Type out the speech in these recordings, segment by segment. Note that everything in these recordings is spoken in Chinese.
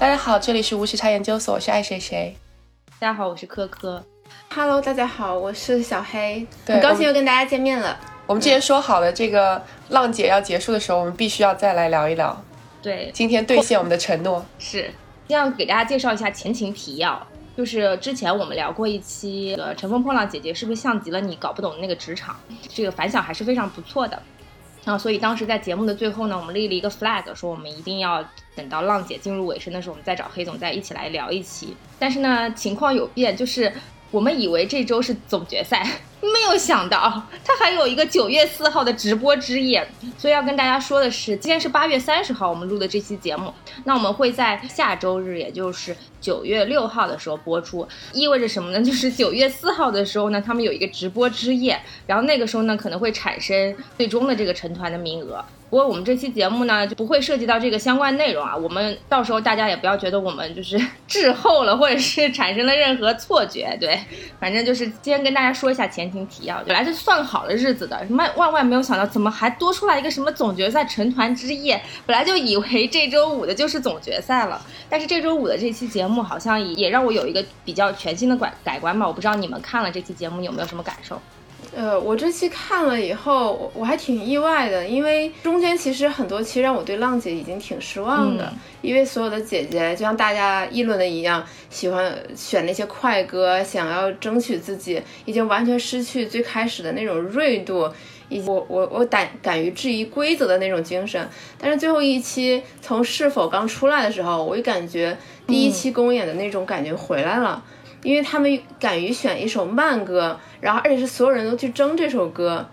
大家好，这里是无时差研究所，我是爱谁谁。大家好，我是科科。Hello，大家好，我是小黑，很高兴又跟大家见面了。我们之前说好的，这个浪姐要结束的时候，我们必须要再来聊一聊。对，今天兑现我们的承诺。是这样，给大家介绍一下前情提要。就是之前我们聊过一期，呃，乘风破浪姐姐是不是像极了你搞不懂的那个职场？这个反响还是非常不错的。啊，所以当时在节目的最后呢，我们立了一个 flag，说我们一定要等到浪姐进入尾声的时候，我们再找黑总再一起来聊一期。但是呢，情况有变，就是我们以为这周是总决赛，没有想到它还有一个九月四号的直播之夜。所以要跟大家说的是，今天是八月三十号我们录的这期节目，那我们会在下周日，也就是九月六号的时候播出，意味着什么呢？就是九月四号的时候呢，他们有一个直播之夜，然后那个时候呢，可能会产生最终的这个成团的名额。不过我们这期节目呢，就不会涉及到这个相关内容啊。我们到时候大家也不要觉得我们就是 滞后了，或者是产生了任何错觉。对，反正就是今天跟大家说一下前情提要。本来是算好了日子的，什么万万没有想到，怎么还多出来一个什么总决赛成团之夜？本来就以为这周五的就是总决赛了，但是这周五的这期节目好像也让我有一个比较全新的改改观吧。我不知道你们看了这期节目有没有什么感受？呃，我这期看了以后，我我还挺意外的，因为中间其实很多期让我对浪姐已经挺失望的，因为所有的姐姐就像大家议论的一样，喜欢选那些快歌，想要争取自己，已经完全失去最开始的那种锐度，以及我我我敢敢于质疑规则的那种精神。但是最后一期从是否刚出来的时候，我就感觉第一期公演的那种感觉回来了。因为他们敢于选一首慢歌，然后而且是所有人都去争这首歌，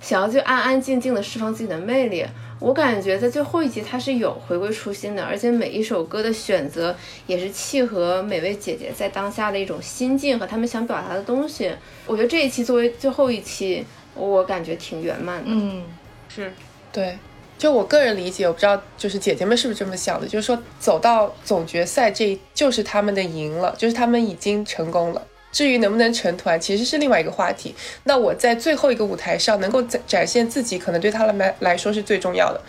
想要就安安静静的释放自己的魅力。我感觉在最后一集他是有回归初心的，而且每一首歌的选择也是契合每位姐姐在当下的一种心境和他们想表达的东西。我觉得这一期作为最后一期，我感觉挺圆满的。嗯，是对。就我个人理解，我不知道就是姐姐们是不是这么想的，就是说走到总决赛，这就是他们的赢了，就是他们已经成功了。至于能不能成团，其实是另外一个话题。那我在最后一个舞台上能够展展现自己，可能对他们来来说是最重要的。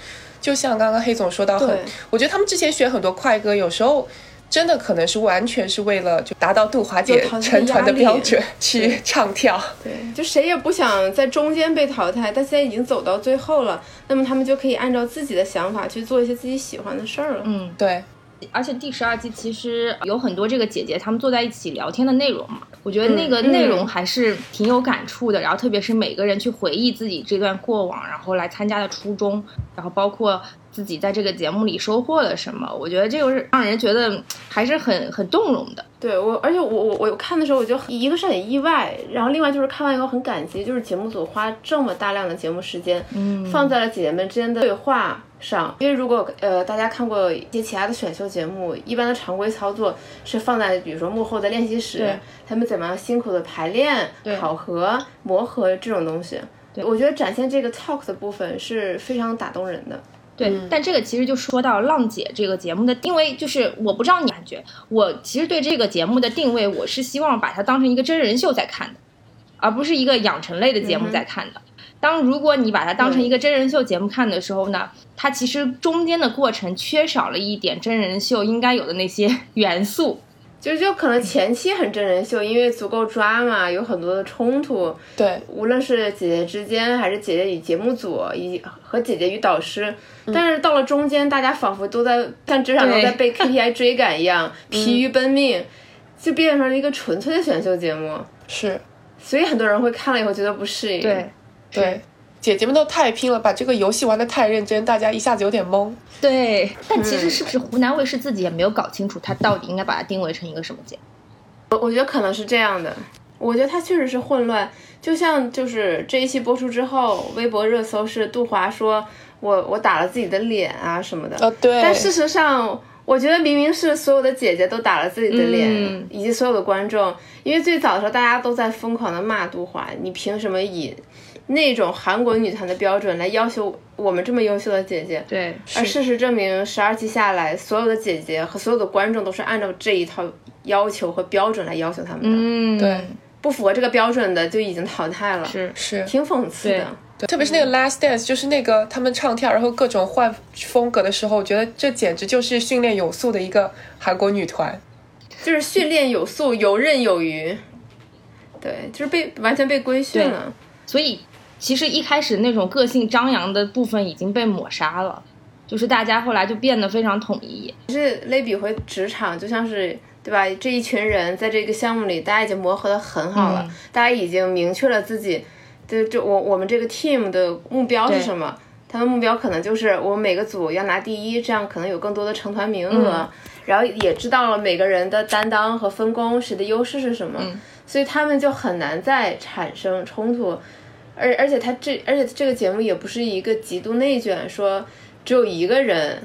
就像刚刚黑总说到，很，我觉得他们之前选很多快歌，有时候。真的可能是完全是为了就达到杜华姐成团的标准去唱跳，对，就谁也不想在中间被淘汰，但现在已经走到最后了，那么他们就可以按照自己的想法去做一些自己喜欢的事儿了。嗯，对。而且第十二季其实有很多这个姐姐她们坐在一起聊天的内容嘛，我觉得那个内容还是挺有感触的。然后特别是每个人去回忆自己这段过往，然后来参加的初衷，然后包括。自己在这个节目里收获了什么？我觉得这个是让人觉得还是很很动容的。对我，而且我我我看的时候，我就一个是很意外，然后另外就是看完以后很感激，就是节目组花这么大量的节目时间，嗯，放在了姐姐们之间的对话上。因为如果呃大家看过一些其他的选秀节目，一般的常规操作是放在比如说幕后的练习室，他们怎么样辛苦的排练、考核、磨合这种东西。对，我觉得展现这个 talk 的部分是非常打动人的。对，但这个其实就说到浪姐这个节目的定位，就是我不知道你感觉，我其实对这个节目的定位，我是希望把它当成一个真人秀在看的，而不是一个养成类的节目在看的。当如果你把它当成一个真人秀节目看的时候呢，它其实中间的过程缺少了一点真人秀应该有的那些 元素。就就可能前期很真人秀，因为足够抓嘛，有很多的冲突。对，无论是姐姐之间，还是姐姐与节目组，以和姐姐与导师。但是到了中间，大家仿佛都在像职场都在被 KPI 追赶一样，疲于奔命，就变成了一个纯粹的选秀节目。是，所以很多人会看了以后觉得不适应。对，对。姐姐们都太拼了，把这个游戏玩的太认真，大家一下子有点懵。对，但其实是不是湖南卫视自己也没有搞清楚，它到底应该把它定位成一个什么节目？我我觉得可能是这样的，我觉得它确实是混乱。就像就是这一期播出之后，微博热搜是杜华说我我打了自己的脸啊什么的。呃，对。但事实上，我觉得明明是所有的姐姐都打了自己的脸，以及所有的观众，因为最早的时候大家都在疯狂的骂杜华，你凭什么以？那种韩国女团的标准来要求我们这么优秀的姐姐，对。而事实证明，十二期下来，所有的姐姐和所有的观众都是按照这一套要求和标准来要求他们的。嗯，对。不符合这个标准的就已经淘汰了，是是，挺讽刺的。对，特别是那个 Last Dance，就是那个他们唱跳，然后各种换风格的时候，我觉得这简直就是训练有素的一个韩国女团，就是训练有素、游刃有余。对，就是被完全被规训了。所以其实一开始那种个性张扬的部分已经被抹杀了，就是大家后来就变得非常统一。其实类比回职场，就像是。对吧？这一群人在这个项目里，大家已经磨合的很好了，大家已经明确了自己，就就我我们这个 team 的目标是什么？他们目标可能就是我们每个组要拿第一，这样可能有更多的成团名额。然后也知道了每个人的担当和分工，谁的优势是什么，所以他们就很难再产生冲突。而而且他这而且这个节目也不是一个极度内卷，说只有一个人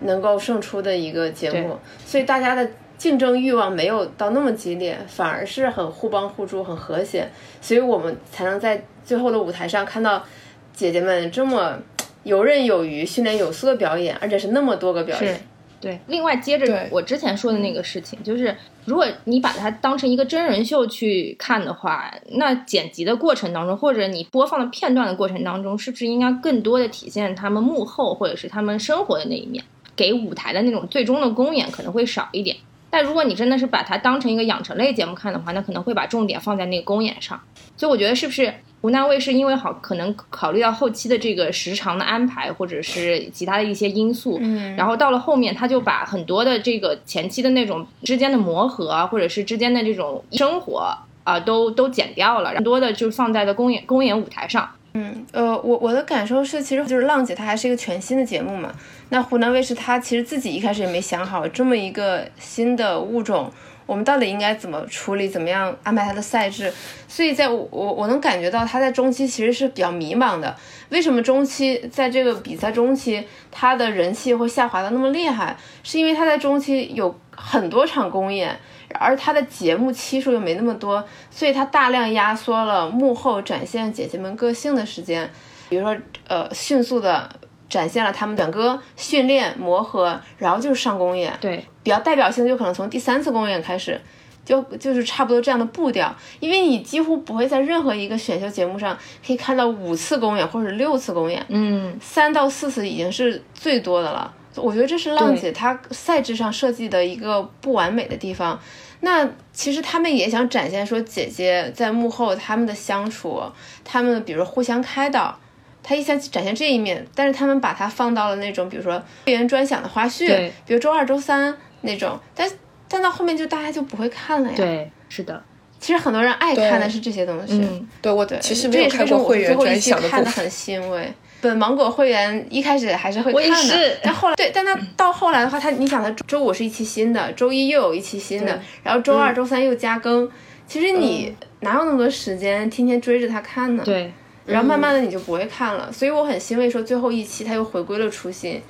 能够胜出的一个节目，所以大家的。竞争欲望没有到那么激烈，反而是很互帮互助，很和谐，所以我们才能在最后的舞台上看到姐姐们这么游刃有余、训练有素的表演，而且是那么多个表演。对，另外接着我之前说的那个事情，就是如果你把它当成一个真人秀去看的话，那剪辑的过程当中，或者你播放的片段的过程当中，是不是应该更多的体现他们幕后或者是他们生活的那一面？给舞台的那种最终的公演可能会少一点。但如果你真的是把它当成一个养成类节目看的话，那可能会把重点放在那个公演上。所以我觉得是不是湖南卫视因为好可能考虑到后期的这个时长的安排，或者是其他的一些因素，嗯，然后到了后面他就把很多的这个前期的那种之间的磨合，或者是之间的这种生活啊，都都剪掉了，更多的就放在了公演公演舞台上。嗯，呃，我我的感受是，其实就是浪姐它还是一个全新的节目嘛。那湖南卫视它其实自己一开始也没想好这么一个新的物种，我们到底应该怎么处理，怎么样安排它的赛制。所以在我我我能感觉到他在中期其实是比较迷茫的。为什么中期在这个比赛中期他的人气会下滑的那么厉害？是因为他在中期有很多场公演。而他的节目期数又没那么多，所以他大量压缩了幕后展现姐姐们个性的时间，比如说，呃，迅速的展现了他们整个训练磨合，然后就是上公演。对，比较代表性的就可能从第三次公演开始，就就是差不多这样的步调，因为你几乎不会在任何一个选秀节目上可以看到五次公演或者六次公演，嗯，三到四次已经是最多的了。我觉得这是浪姐她赛制上设计的一个不完美的地方。那其实他们也想展现说姐姐在幕后他们的相处，他们比如互相开导，他一想展现这一面。但是他们把它放到了那种比如说会员专享的花絮，比如周二、周三那种。但但到后面就大家就不会看了呀。对，是的。其实很多人爱看的是这些东西。嗯，对我对，其实没有看过会员专享的看的很欣慰。本芒果会员一开始还是会看的，但后来对，但他到后来的话，他你想他周五是一期新的，周一又有一期新的，然后周二、周三又加更，其实你哪有那么多时间天天追着他看呢？对，然后慢慢的你就不会看了，所以我很欣慰说最后一期他又回归了初心，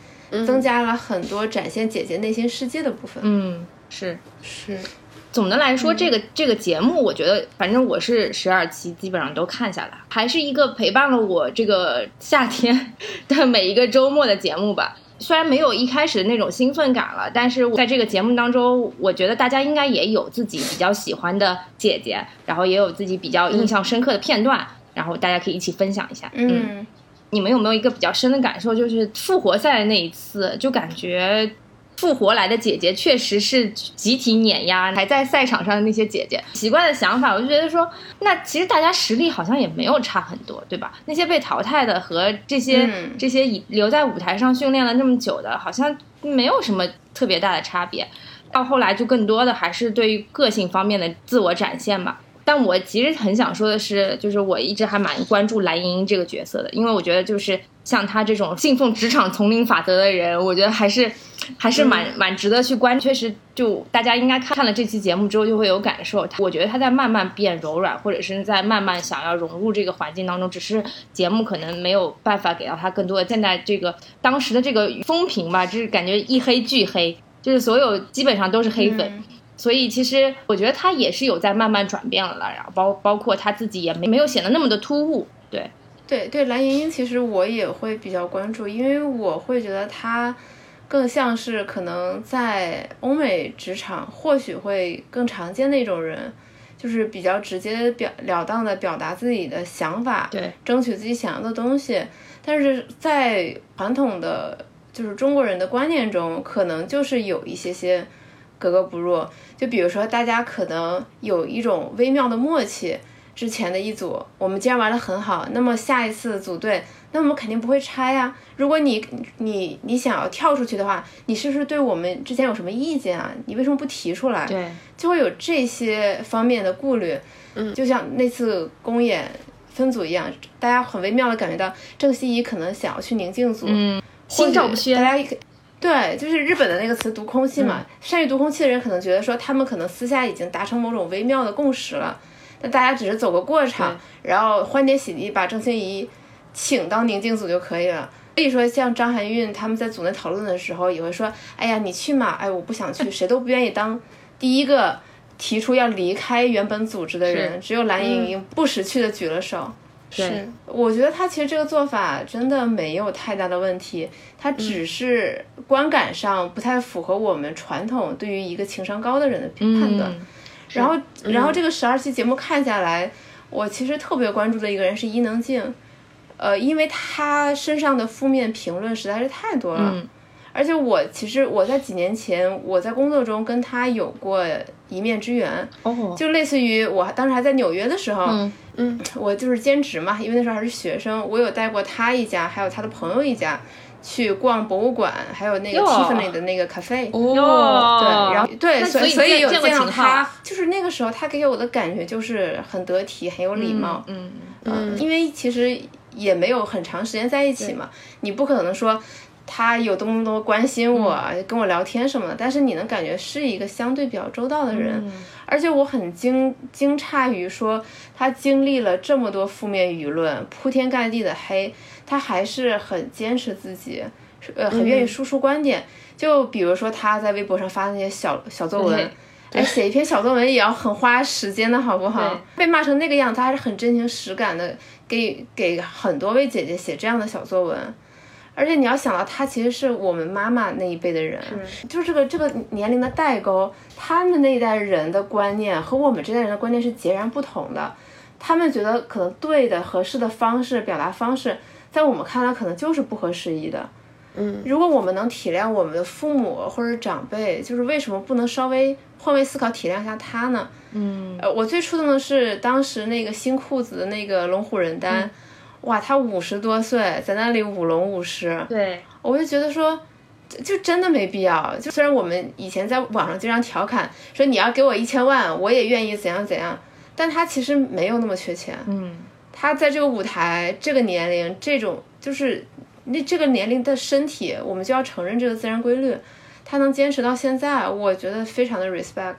增加了很多展现姐姐内心世界的部分。嗯，是是。总的来说，这个这个节目，我觉得反正我是十二期基本上都看下来，还是一个陪伴了我这个夏天的每一个周末的节目吧。虽然没有一开始的那种兴奋感了，但是在这个节目当中，我觉得大家应该也有自己比较喜欢的姐姐，然后也有自己比较印象深刻的片段，然后大家可以一起分享一下。嗯，你们有没有一个比较深的感受？就是复活赛的那一次，就感觉。复活来的姐姐确实是集体碾压还在赛场上的那些姐姐。奇怪的想法，我就觉得说，那其实大家实力好像也没有差很多，对吧？那些被淘汰的和这些这些留在舞台上训练了那么久的，好像没有什么特别大的差别。到后来就更多的还是对于个性方面的自我展现吧。但我其实很想说的是，就是我一直还蛮关注蓝莹莹这个角色的，因为我觉得就是像她这种信奉职场丛林法则的人，我觉得还是还是蛮蛮值得去关。确实，就大家应该看看了这期节目之后就会有感受。我觉得她在慢慢变柔软，或者是在慢慢想要融入这个环境当中，只是节目可能没有办法给到她更多的。现在这个当时的这个风评吧，就是感觉一黑俱黑，就是所有基本上都是黑粉。所以其实我觉得他也是有在慢慢转变了了，然后包包括他自己也没没有显得那么的突兀，对，对对，蓝盈莹其实我也会比较关注，因为我会觉得她更像是可能在欧美职场或许会更常见的一种人。就是比较直接表了当的表达自己的想法，对，争取自己想要的东西。但是在传统的就是中国人的观念中，可能就是有一些些格格不入。就比如说，大家可能有一种微妙的默契，之前的一组我们既然玩的很好，那么下一次组队，那我们肯定不会拆呀。如果你你你想要跳出去的话，你是不是对我们之前有什么意见啊？你为什么不提出来？对，就会有这些方面的顾虑。嗯，就像那次公演分组一样，大家很微妙的感觉到郑希怡可能想要去宁静组，嗯，心照不宣。大家一对，就是日本的那个词“读空气”嘛，善于读空气的人可能觉得说他们可能私下已经达成某种微妙的共识了，那大家只是走个过场，然后欢天喜地把郑欣宜请到宁静组就可以了。所以说，像张含韵他们在组内讨论的时候，也会说：“哎呀，你去嘛，哎，我不想去，谁都不愿意当第一个提出要离开原本组织的人，只有蓝盈莹不识趣的举了手。”是，我觉得他其实这个做法真的没有太大的问题，他只是观感上不太符合我们传统对于一个情商高的人的判断。然后，然后这个十二期节目看下来，我其实特别关注的一个人是伊能静。呃，因为他身上的负面评论实在是太多了，而且我其实我在几年前我在工作中跟他有过一面之缘，哦，就类似于我当时还在纽约的时候，嗯。嗯，我就是兼职嘛，因为那时候还是学生，我有带过他一家，还有他的朋友一家去逛博物馆，还有那个 Tiffany 的那个 cafe，哦，对，然后对，所以所以有见到他，就是那个时候他给我的感觉就是很得体，很有礼貌，嗯嗯，因为其实。也没有很长时间在一起嘛，你不可能说他有多么多关心我，跟我聊天什么的，但是你能感觉是一个相对比较周到的人，而且我很惊惊诧于说他经历了这么多负面舆论，铺天盖地的黑，他还是很坚持自己，呃，很愿意输出观点。就比如说他在微博上发那些小小作文，哎，写一篇小作文也要很花时间的好不好？被骂成那个样子，他还是很真情实感的。给给很多位姐姐写这样的小作文，而且你要想到，他其实是我们妈妈那一辈的人，就是这个这个年龄的代沟，他们那一代人的观念和我们这代人的观念是截然不同的。他们觉得可能对的、合适的方式表达方式，在我们看来可能就是不合时宜的。嗯，如果我们能体谅我们的父母或者长辈，就是为什么不能稍微换位思考，体谅一下他呢？嗯，呃，我最触动的是当时那个新裤子的那个龙虎人丹，哇，他五十多岁在那里舞龙舞狮，对，我就觉得说，就真的没必要。就虽然我们以前在网上经常调侃说你要给我一千万，我也愿意怎样怎样，但他其实没有那么缺钱。嗯，他在这个舞台、这个年龄、这种就是那这个年龄的身体，我们就要承认这个自然规律。他能坚持到现在，我觉得非常的 respect。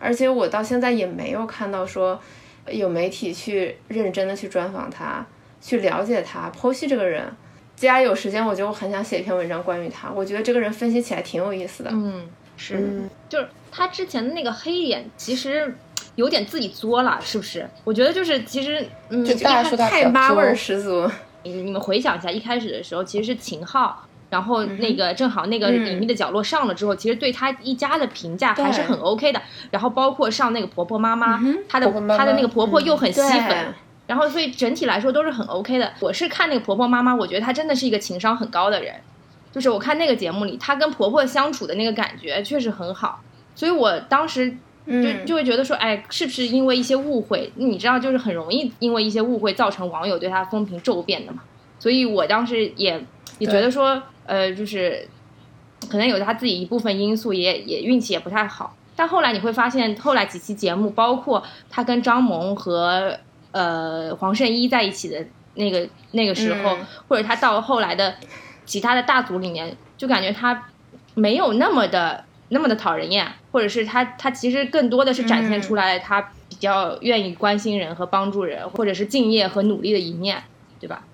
而且我到现在也没有看到说有媒体去认真的去专访他，去了解他，剖析这个人。既然有时间，我就很想写一篇文章关于他。我觉得这个人分析起来挺有意思的。嗯，是，就是他之前的那个黑眼，其实有点自己作了，是不是？我觉得就是其实，嗯，大家说他太妈味儿十足。你你们回想一下，一开始的时候其实是秦昊。然后那个正好那个隐秘的角落上了之后，其实对他一家的评价还是很 OK 的。然后包括上那个婆婆妈妈，她的她的那个婆婆又很吸粉，然后所以整体来说都是很 OK 的。我是看那个婆婆妈妈，我觉得她真的是一个情商很高的人。就是我看那个节目里，她跟婆婆相处的那个感觉确实很好。所以我当时就就会觉得说，哎，是不是因为一些误会？你知道，就是很容易因为一些误会造成网友对她风评骤变的嘛。所以我当时也也觉得说。呃，就是可能有他自己一部分因素，也也运气也不太好。但后来你会发现，后来几期节目，包括他跟张萌和呃黄圣依在一起的那个那个时候，或者他到后来的其他的大组里面，就感觉他没有那么的那么的讨人厌，或者是他他其实更多的是展现出来他比较愿意关心人和帮助人，或者是敬业和努力的一面，对吧？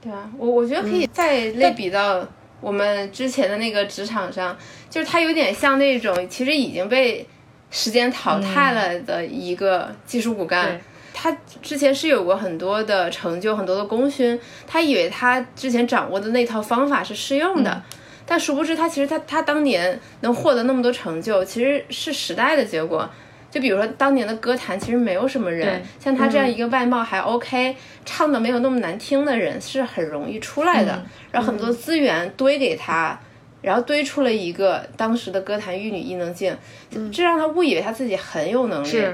对啊，我我觉得可以再类比到。我们之前的那个职场上，就是他有点像那种其实已经被时间淘汰了的一个技术骨干。他之前是有过很多的成就，很多的功勋。他以为他之前掌握的那套方法是适用的，但殊不知他其实他他当年能获得那么多成就，其实是时代的结果。就比如说当年的歌坛其实没有什么人，像他这样一个外貌还 OK、唱的没有那么难听的人是很容易出来的，嗯然后很多资源堆给他。然后堆出了一个当时的歌坛玉女伊能静，这让他误以为他自己很有能力，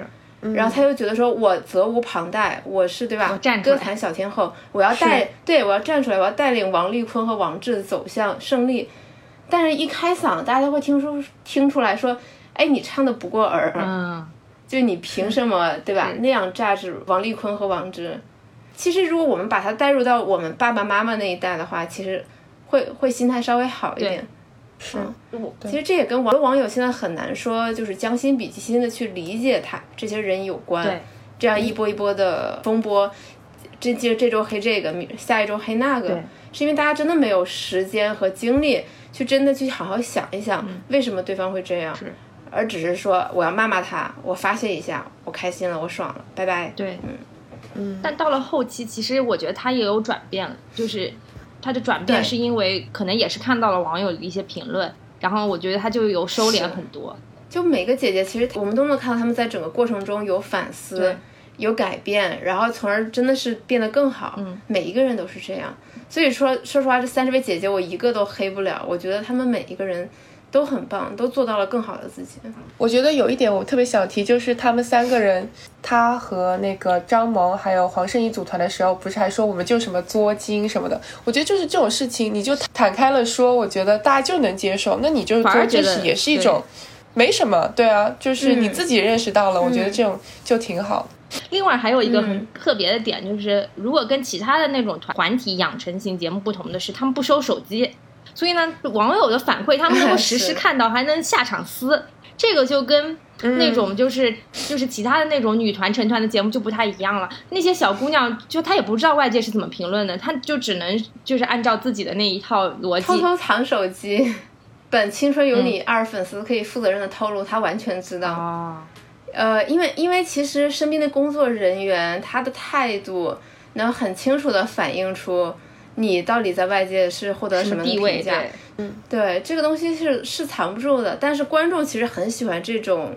是然后他又觉得说，我责无旁贷，我是对吧？歌坛小天后，我要带，对我要站出来，我要带领王丽坤和王志走向胜利。但是，一开嗓，大家都会听出听出来说，哎，你唱的不过耳，嗯，就你凭什么对吧？那样榨制王丽坤和王志？其实，如果我们把它带入到我们爸爸妈妈那一代的话，其实会会心态稍微好一点。是，其实这也跟网网友现在很难说，就是将心比心的去理解他这些人有关。对，这样一波一波的风波，这接这周黑这个，下一周黑那个，是因为大家真的没有时间和精力去真的去好好想一想，为什么对方会这样，是而只是说我要骂骂他，我发泄一下，我开心了，我爽了，拜拜。对，嗯嗯，但到了后期，其实我觉得他也有转变了，就是他的转变是因为可能也是看到了网友的一些评论，然后我觉得他就有收敛很多。就每个姐姐，其实我们都能看到她们在整个过程中有反思，有改变，然后从而真的是变得更好。嗯，每一个人都是这样。所以说，说实话，这三十位姐姐我一个都黑不了。我觉得她们每一个人都很棒，都做到了更好的自己。我觉得有一点我特别想提，就是他们三个人，他和那个张萌还有黄圣依组团的时候，不是还说我们就什么作精什么的？我觉得就是这种事情，你就坦开了说，我觉得大家就能接受。那你就反而觉得做这是也是一种没什么，对啊，就是你嗯自己认识到了，我觉得这种就挺好。另外还有一个很嗯特别的点，就是如果跟其他的那种团团体养成型节目不同的是，他们不收手机，所以呢，网友的反馈他们能够实时看到，还能下场撕，这个就跟。那种就是就是其他的那种女团成团的节目就不太一样了。那些小姑娘就她也不知道外界是怎么评论的，她就只能就是按照自己的那一套逻辑。偷偷藏手机，本《青春有你二》粉丝可以负责任的透露，她完全知道。哦，呃，因为因为其实身边的工作人员他的态度能很清楚的反映出你到底在外界是获得什么地位。对，对，这个东西是是藏不住的，但是观众其实很喜欢这种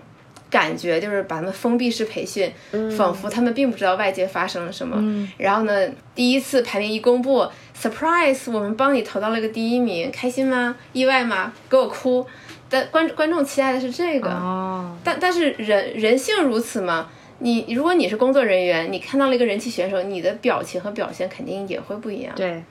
感觉，就是把他们封闭式培训，仿佛他们并不知道外界发生了什么。然后呢，第一次排名一公布，surprise，我们帮你投到了一个第一名，开心吗？意外吗？给我哭！但观观众期待的是这个，哦，但但是人人性如此嘛。你如果你是工作人员，你看到了一个人气选手，你的表情和表现肯定也会不一样。对，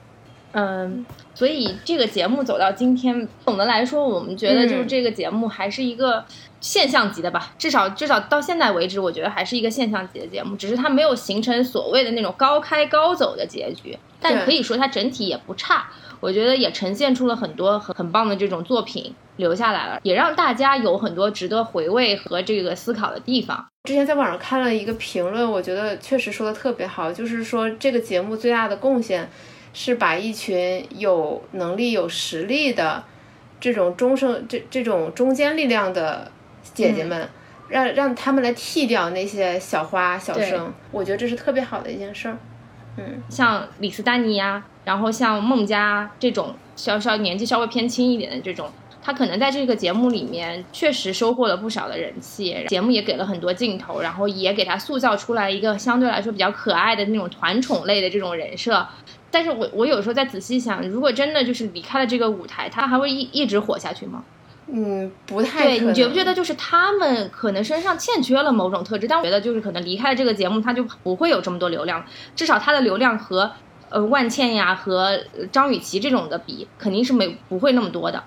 嗯，所以这个节目走到今天，总的来说，我们觉得就是嗯这个节目还是一个现象级的吧，至少至少到现在为止，我觉得还是一个现象级的节目，只是它没有形成所谓的那种高开高走的结局，但对可以说它整体也不差。我觉得也呈现出了很多很很棒的这种作品留下来了，也让大家有很多值得回味和这个思考的地方。之前在网上看了一个评论，我觉得确实说的特别好，就是说这个节目最大的贡献是把一群有能力、有实力的这种中生这这种中坚力量的姐姐们，让让他们来替掉那些小花小生，我觉得这是特别好的一件事儿。嗯，像李斯丹妮呀，然后像孟佳这种稍稍年纪稍微偏轻一点的这种，他可能在这个节目里面确实收获了不少的人气，节目也给了很多镜头，然后也给他塑造出来一个相对来说比较可爱的那种团宠类的这种人设。但是我我有时候在仔细想，如果真的就是离开了这个舞台，他还会一一直火下去吗？嗯，不太对你觉不觉得就是他们可能身上欠缺了某种特质？但我觉得就是可能离开了这个节目，他就不会有这么多流量，至少他的流量和呃万茜呀和呃张雨绮这种的比，肯定是没不会那么多的。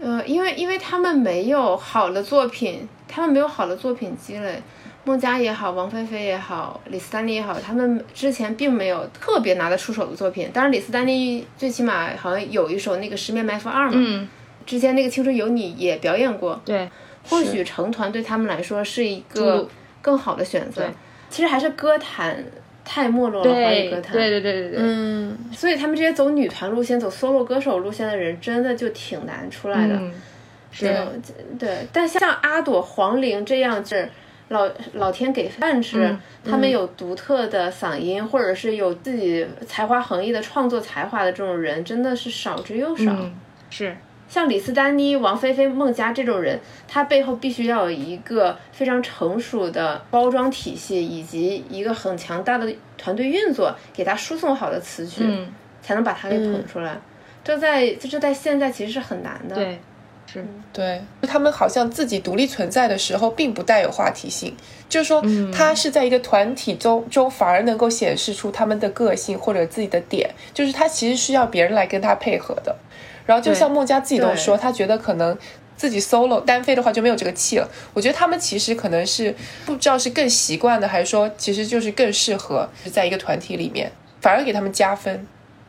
呃，因为因为他们没有好的作品，他们没有好的作品积累。孟佳也好，王菲菲也好，李斯丹妮也好，他们之前并没有特别拿得出手的作品。当然，李斯丹妮最起码好像有一首那个《十面埋伏二》嘛，嗯，之前那个《青春有你》也表演过。对，或许成团对他们来说是一个更好的选择。其实还是歌坛太没落了，华语对歌坛。对对对对对，嗯，所以他们这些走女团路线、走 solo 歌手路线的人，真的就挺难出来的。嗯，是嗯，对，但像阿朵、黄龄这样是老老天给饭吃，嗯他们有独特的嗓音，或者是有自己才华横溢的创作才华的这种人，真的是少之又少。嗯是。像李斯丹妮、王菲菲、孟佳这种人，他背后必须要有一个非常成熟的包装体系，以及一个很强大的团队运作，给他输送好的词曲，嗯，才能把他给捧出来。这在这在现在其实是很难的。对，是，对他们好像自己独立存在的时候，并不带有话题性，就是说，他是在一个团体中中，反而能够显示出他们的个性或者自己的点，就是他其实需要别人来跟他配合的。然后就像孟佳自己都说，他觉得可能自己 solo 单飞的话就没有这个气了。我觉得他们其实可能是不知道是更习惯的，还是说其实就是更适合在一个团体里面，反而给他们加分。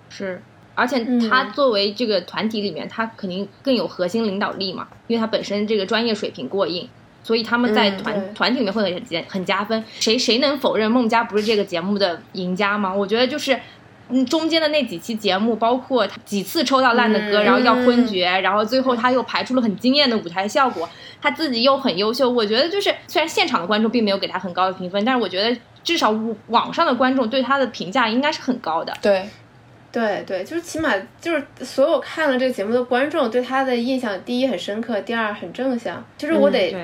是。而且他作为这个团体里面，他肯定更有核心领导力嘛，因为他本身这个专业水平过硬，所以他们在团团体里面会很加很加分。谁谁能否认孟佳不是这个节目的赢家吗？我觉得就是，嗯，中间的那几期节目，包括几次抽到烂的歌，然后要昏厥，然后最后他又排出了很惊艳的舞台效果，他自己又很优秀。我觉得就是，虽然现场的观众并没有给他很高的评分，但是我觉得至少网上的观众对他的评价应该是很高的。对。对对，就是起码就是所有看了这个节目的观众对他的印象，第一很深刻，第二很正向。就是我得，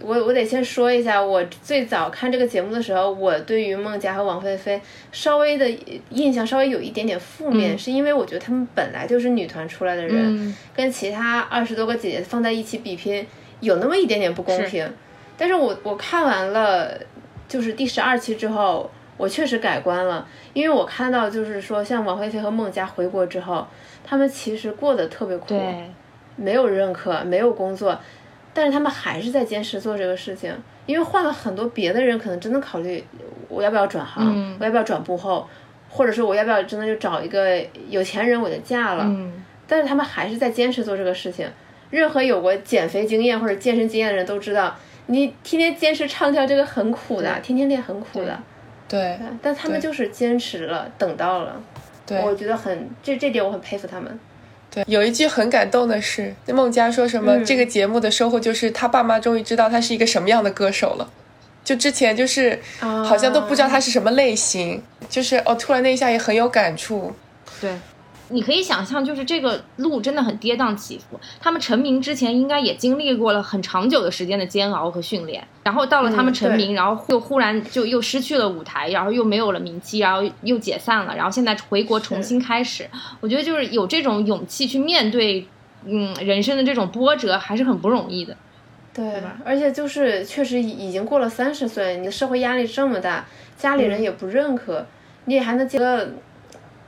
我我得先说一下，我最早看这个节目的时候，我对于孟佳和王菲菲稍微的印象稍微有一点点负面，是因为我觉得他们本来就是女团出来的人，跟其他二十多个姐姐放在一起比拼，有那么一点点不公平。但是我我看完了就是第十二期之后。我确实改观了，因为我看到就是说，像王菲菲和孟佳回国之后，他们其实过得特别苦，没有认可，没有工作，但是他们还是在坚持做这个事情。因为换了很多别的人，可能真的考虑我要不要转行，我要不要转幕后，或者说我要不要真的就找一个有钱人我就嫁了。但是他们还是在坚持做这个事情。任何有过减肥经验或者健身经验的人都知道，你天天坚持唱跳这个很苦的，天天练很苦的。对，但他们就是坚持了，等到了，对，我觉得很这这点我很佩服他们。对，有一句很感动的是，孟佳说什么？这个节目的收获就是他爸妈终于知道他是一个什么样的歌手了。就之前就是好像都不知道他是什么类型，就是哦，突然那一下也很有感触。对。你可以想象，就是这个路真的很跌宕起伏。他们成名之前，应该也经历过了很长久的时间的煎熬和训练。然后到了他们成名，然后又忽然就又失去了舞台，然后又没有了名气，然后又解散了，然后现在回国重新开始。我觉得就是有这种勇气去面对，嗯，人生的这种波折，还是很不容易的。对，而且就是确实已经过了三十岁，你的社会压力这么大，家里人也不认可，你也还能接个。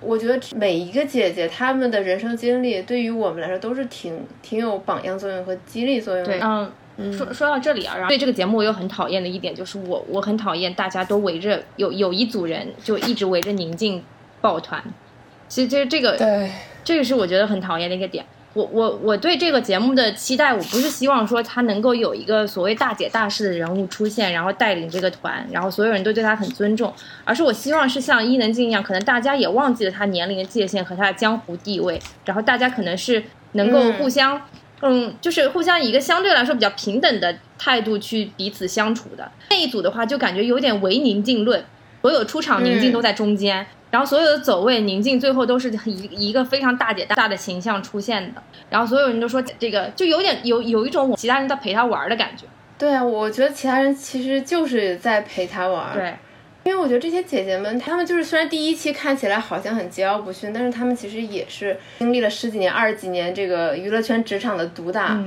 我觉得每一个姐姐她们的人生经历，对于我们来说都是挺挺有榜样作用和激励作用的。对，嗯，说说到这里啊，然后对这个节目我又很讨厌的一点，就是我我很讨厌大家都围着有有一组人就一直围着宁静抱团。其实其实这个对，这个是我觉得很讨厌的一个点。我我我对这个节目的期待，我不是希望说他能够有一个所谓大姐大式的人物出现，然后带领这个团，然后所有人都对他很尊重，而是我希望是像伊能静一样，可能大家也忘记了他年龄的界限和他的江湖地位，然后大家可能是能够互相，嗯，就是互相以一个相对来说比较平等的态度去彼此相处的。那一组的话，就感觉有点唯宁静论，所有出场宁静都在中间。然后所有的走位宁静，最后都是一一个非常大姐大的形象出现的。然后所有人都说这个就有点有有一种其他人在陪他玩的感觉。对啊，我觉得其他人其实就是在陪他玩。对，因为我觉得这些姐姐们，她们就是虽然第一期看起来好像很桀骜不驯，但是她们其实也是经历了十几年、二十几年这个娱乐圈职场的毒打。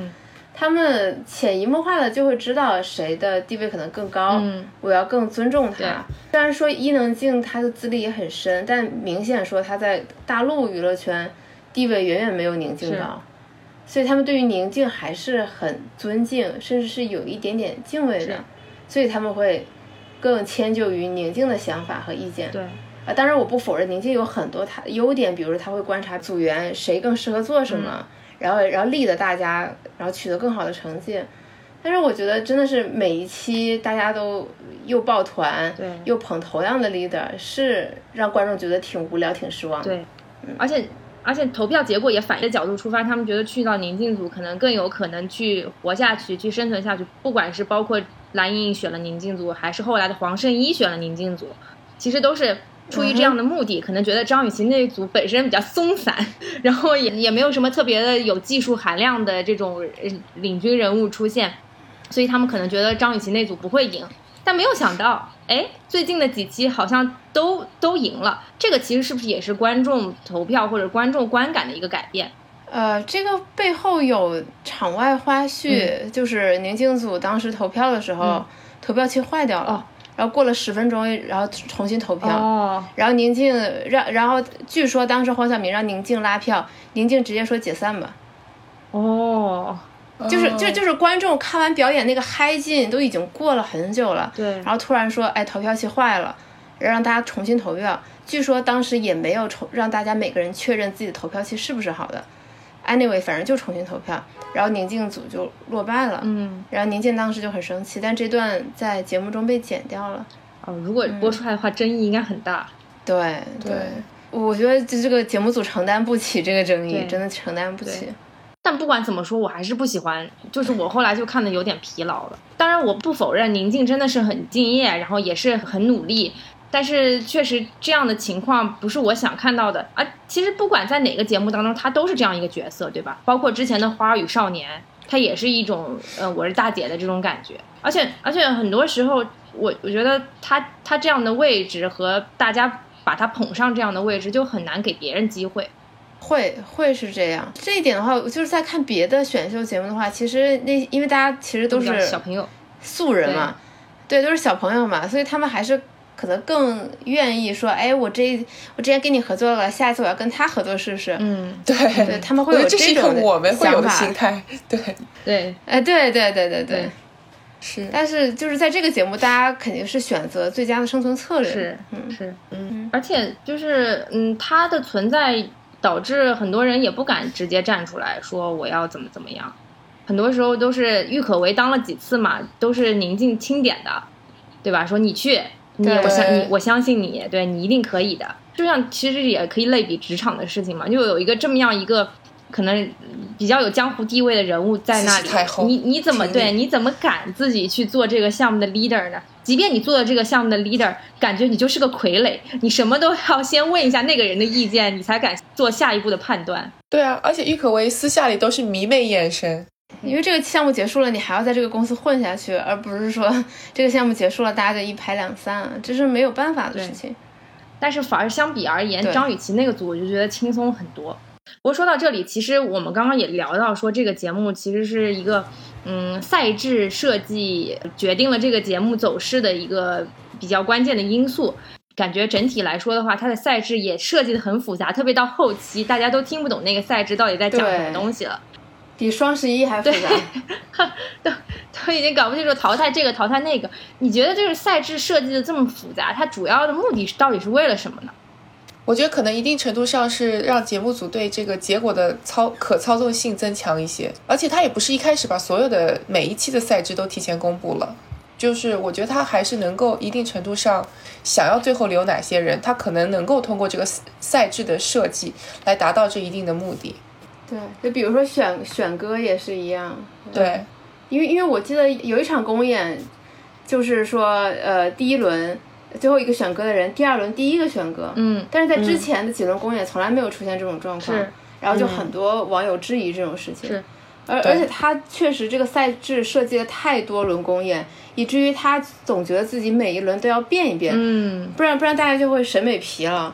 他们潜移默化的就会知道谁的地位可能更高，嗯。我要更尊重他。虽然说伊能静她的资历也很深，但明显说她在大陆娱乐圈地位远远没有宁静高，所以他们对于宁静还是很尊敬，甚至是有一点点敬畏的，所以他们会更迁就于宁静的想法和意见。对，啊，当然我不否认宁静有很多她的优点，比如她会观察组员谁更适合做什么。然后，然后立的大家，然后取得更好的成绩。但是我觉得真的是每一期大家都又抱团，对，又捧同样的 leader，是让观众觉得挺无聊、挺失望。对，而且而且投票结果也反的角度出发，他们觉得去到宁静组可能更有可能去活下去、去生存下去。不管是包括蓝莹莹选了宁静组，还是后来的黄圣依选了宁静组，其实都是出于这样的目的，可能觉得张雨绮那一组本身比较松散，然后也也没有什么特别的有技术含量的这种领军人物出现，所以他们可能觉得张雨绮那组不会赢。但没有想到，哎，最近的几期好像都都赢了。这个其实是不是也是观众投票或者观众观感的一个改变？呃，这个背后有场外花絮，就是宁静组当时投票的时候，投票器坏掉了，然后过了十分钟，然后重新投票，哦然后宁静让，然后据说当时黄晓明让宁静拉票，宁静直接说解散吧。哦。就是就就是观众看完表演那个嗨劲都已经过了很久了，对，然后突然说，哎，投票器坏了，让大家重新投票。据说当时也没有重让大家每个人确认自己的投票器是不是好的。Anyway，反正就重新投票，然后宁静组就落败了。嗯，然后宁静当时就很生气，但这段在节目中被剪掉了。哦，如果播出来的话，争议应该很大。对对，我觉得这这个节目组承担不起这个争议，真的承担不起。但不管怎么说，我还是不喜欢。就是我后来就看的有点疲劳了。当然，我不否认宁静真的是很敬业，然后也是很努力。但是确实这样的情况不是我想看到的啊。其实不管在哪个节目当中，他都是这样一个角色，对吧？包括之前的《花儿与少年》，他也是一种呃我是大姐的这种感觉。而且而且很多时候，我我觉得他他这样的位置和大家把他捧上这样的位置，就很难给别人机会。会会是这样，这一点的话，就是在看别的选秀节目的话，其实那因为大家其实都是小朋友、素人嘛，对，都是小朋友嘛，所以他们还是可能更愿意说，哎，我这我之前跟你合作了，下一次我要跟他合作试试。嗯，对，对他们会有这种我们会有的心态，对。对，哎，对对对对对，是。但是就是在这个节目，大家肯定是选择最佳的生存策略，是，嗯。是，嗯，而且就是嗯，它的存在。导致很多人也不敢直接站出来说我要怎么怎么样，很多时候都是郁可唯当了几次嘛，都是宁静钦点的，对吧？说你去，你我相你我相信你，对你一定可以的。就像其实也可以类比职场的事情嘛，就有一个这么样一个可能比较有江湖地位的人物在那里，你你怎么对？你怎么敢自己去做这个项目的 leader 呢？即便你做了这个项目的 leader，感觉你就是个傀儡，你什么都要先问一下那个人的意见，你才敢做下一步的判断。对啊，而且郁可唯私下里都是迷妹眼神，因为这个项目结束了，你还要在这个公司混下去，而不是说 这个项目结束了，大家就一拍两散，这是没有办法的事情。但是反而相比而言，张雨绮那个组我就觉得轻松很多。不过说到这里，其实我们刚刚也聊到说，这个节目其实是一个。嗯，赛制设计决定了这个节目走势的一个比较关键的因素。感觉整体来说的话，它的赛制也设计的很复杂，特别到后期，大家都听不懂那个赛制到底在讲什么东西了，比双十一还复杂，都都已经搞不清楚淘汰这个淘汰那个。你觉得这个赛制设计的这么复杂，它主要的目的是到底是为了什么呢？我觉得可能一定程度上是让节目组对这个结果的操可操纵性增强一些，而且它也不是一开始把所有的每一期的赛制都提前公布了，就是我觉得他还是能够一定程度上想要最后留哪些人，他可能能够通过这个赛制的设计来达到这一定的目的。对，就比如说选选歌也是一样。对，因为因为我记得有一场公演，就是说呃第一轮。最后一个选歌的人，第二轮第一个选歌，嗯，但是在之前的几轮公演从来没有出现这种状况，是，然后就很多网友质疑这种事情，是，而而且他确实这个赛制设计了太多轮公演，以至于他总觉得自己每一轮都要变一变，嗯，不然不然大家就会审美疲了，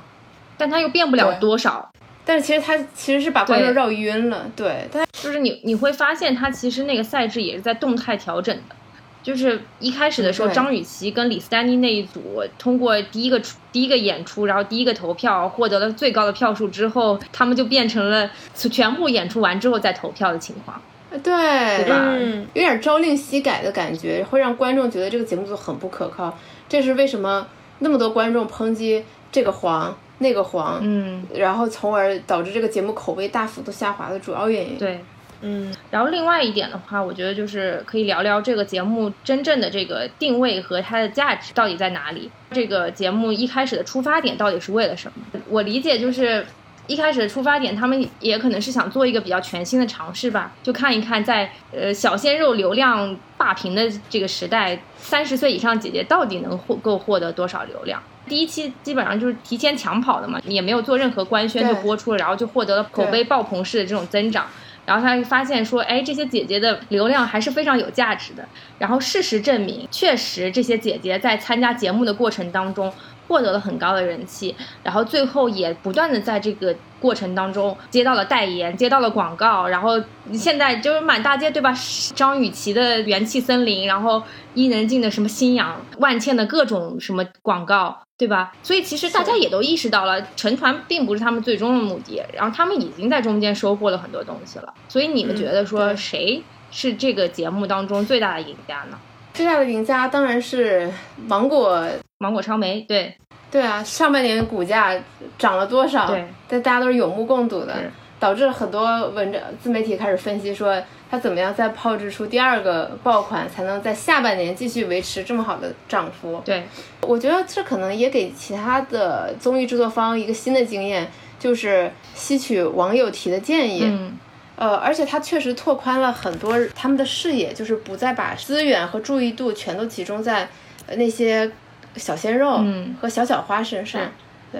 但他又变不了多少，但是其实他其实是把观众绕晕了，对，但就是你你会发现他其实那个赛制也是在动态调整的。就是一开始的时候，张雨绮跟李斯丹妮那一组通过第一个出第一个演出，然后第一个投票获得了最高的票数之后，他们就变成了全部演出完之后再投票的情况。对，对吧？有点朝令夕改的感觉，会让观众觉得这个节目组很不可靠。这是为什么那么多观众抨击这个黄那个黄，嗯，然后从而导致这个节目口碑大幅度下滑的主要原因。对。嗯，然后另外一点的话，我觉得就是可以聊聊这个节目真正的这个定位和它的价值到底在哪里。这个节目一开始的出发点到底是为了什么？我理解就是一开始的出发点，他们也可能是想做一个比较全新的尝试吧，就看一看在呃小鲜肉流量霸屏的这个时代，三十岁以上姐姐到底能获够获得多少流量。第一期基本上就是提前抢跑的嘛，也没有做任何官宣就播出了，然后就获得了口碑爆棚式的这种增长。然后他发现说，哎，这些姐姐的流量还是非常有价值的。然后事实证明，确实这些姐姐在参加节目的过程当中。获得了很高的人气，然后最后也不断的在这个过程当中接到了代言，接到了广告，然后现在就是满大街对吧？张雨绮的元气森林，然后伊能静的什么新氧，万茜的各种什么广告，对吧？所以其实大家也都意识到了，成团并不是他们最终的目的，然后他们已经在中间收获了很多东西了。所以你们觉得说谁是这个节目当中最大的赢家呢？最大的赢家当然是芒果。芒果超媒，对，对啊，上半年股价涨了多少？对，但大家都是有目共睹的，导致很多文章自媒体开始分析说，它怎么样再炮制出第二个爆款，才能在下半年继续维持这么好的涨幅？对，我觉得这可能也给其他的综艺制作方一个新的经验，就是吸取网友提的建议。嗯，呃，而且它确实拓宽了很多他们的视野，就是不再把资源和注意度全都集中在那些。小鲜肉和小小花身上，对，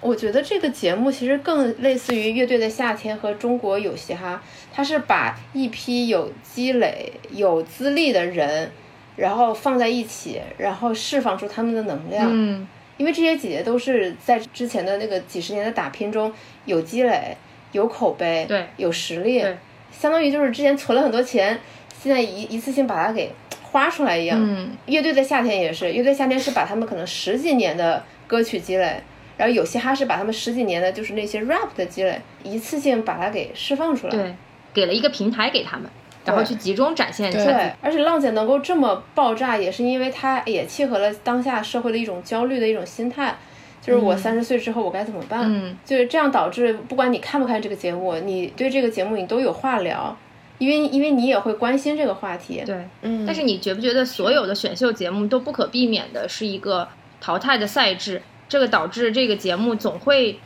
我觉得这个节目其实更类似于乐队的夏天和中国有嘻哈，它是把一批有积累、有资历的人，然后放在一起，然后释放出他们的能量。嗯，因为这些姐姐都是在之前的那个几十年的打拼中有积累、有口碑、对，有实力，对，相当于就是之前存了很多钱，现在一一次性把它给。花出来一样，嗯乐队的夏天也是，乐队夏天是把他们可能十几年的歌曲积累，然后有嘻哈是把他们十几年的就是那些 rap 的积累，一次性把它给释放出来，对，给了一个平台给他们，然后去集中展现。对，而且浪姐能够这么爆炸，也是因为她也契合了当下社会的一种焦虑的一种心态，就是我三十岁之后我该怎么办？嗯，就是这样导致不管你看不看这个节目，你对这个节目你都有话聊。因为因为你也会关心这个话题，对，嗯，但是你觉不觉得所有的选秀节目都不可避免的是一个淘汰的赛制？这个导致这个节目总会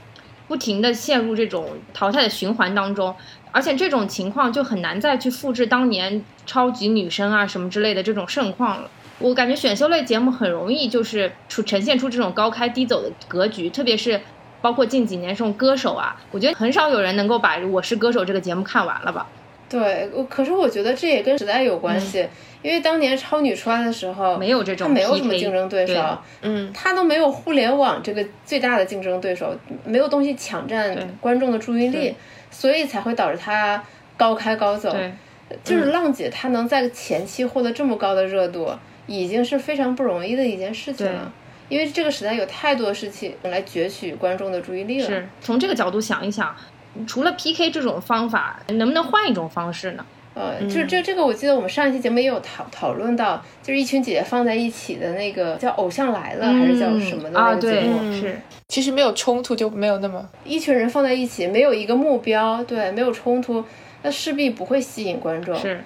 不停的陷入这种淘汰的循环当中，而且这种情况就很难再去复制当年超级女声啊什么之类的这种盛况了。我感觉选秀类节目很容易就是出呈现出这种高开低走的格局，特别是包括近几年这种歌手啊，我觉得很少有人能够把《我是歌手》这个节目看完了吧。对，我可是我觉得这也跟时代有关系，因为当年超女出来的时候，没有这种，她没有什么竞争对手，嗯，她都没有互联网这个最大的竞争对手，没有东西抢占观众的注意力，所以才会导致她高开高走。就是浪姐她能在前期获得这么高的热度，已经是非常不容易的一件事情了，因为这个时代有太多事情来攫取观众的注意力了。是从这个角度想一想。除了 PK 这种方法，能不能换一种方式呢？呃，就是这这个，我记得我们上一期节目也有讨讨论到，就是一群姐姐放在一起的那个叫《偶像来了》还是叫什么的那个节目，是其实没有冲突就没有那么一群人放在一起，没有一个目标，对，没有冲突，那势必不会吸引观众。是。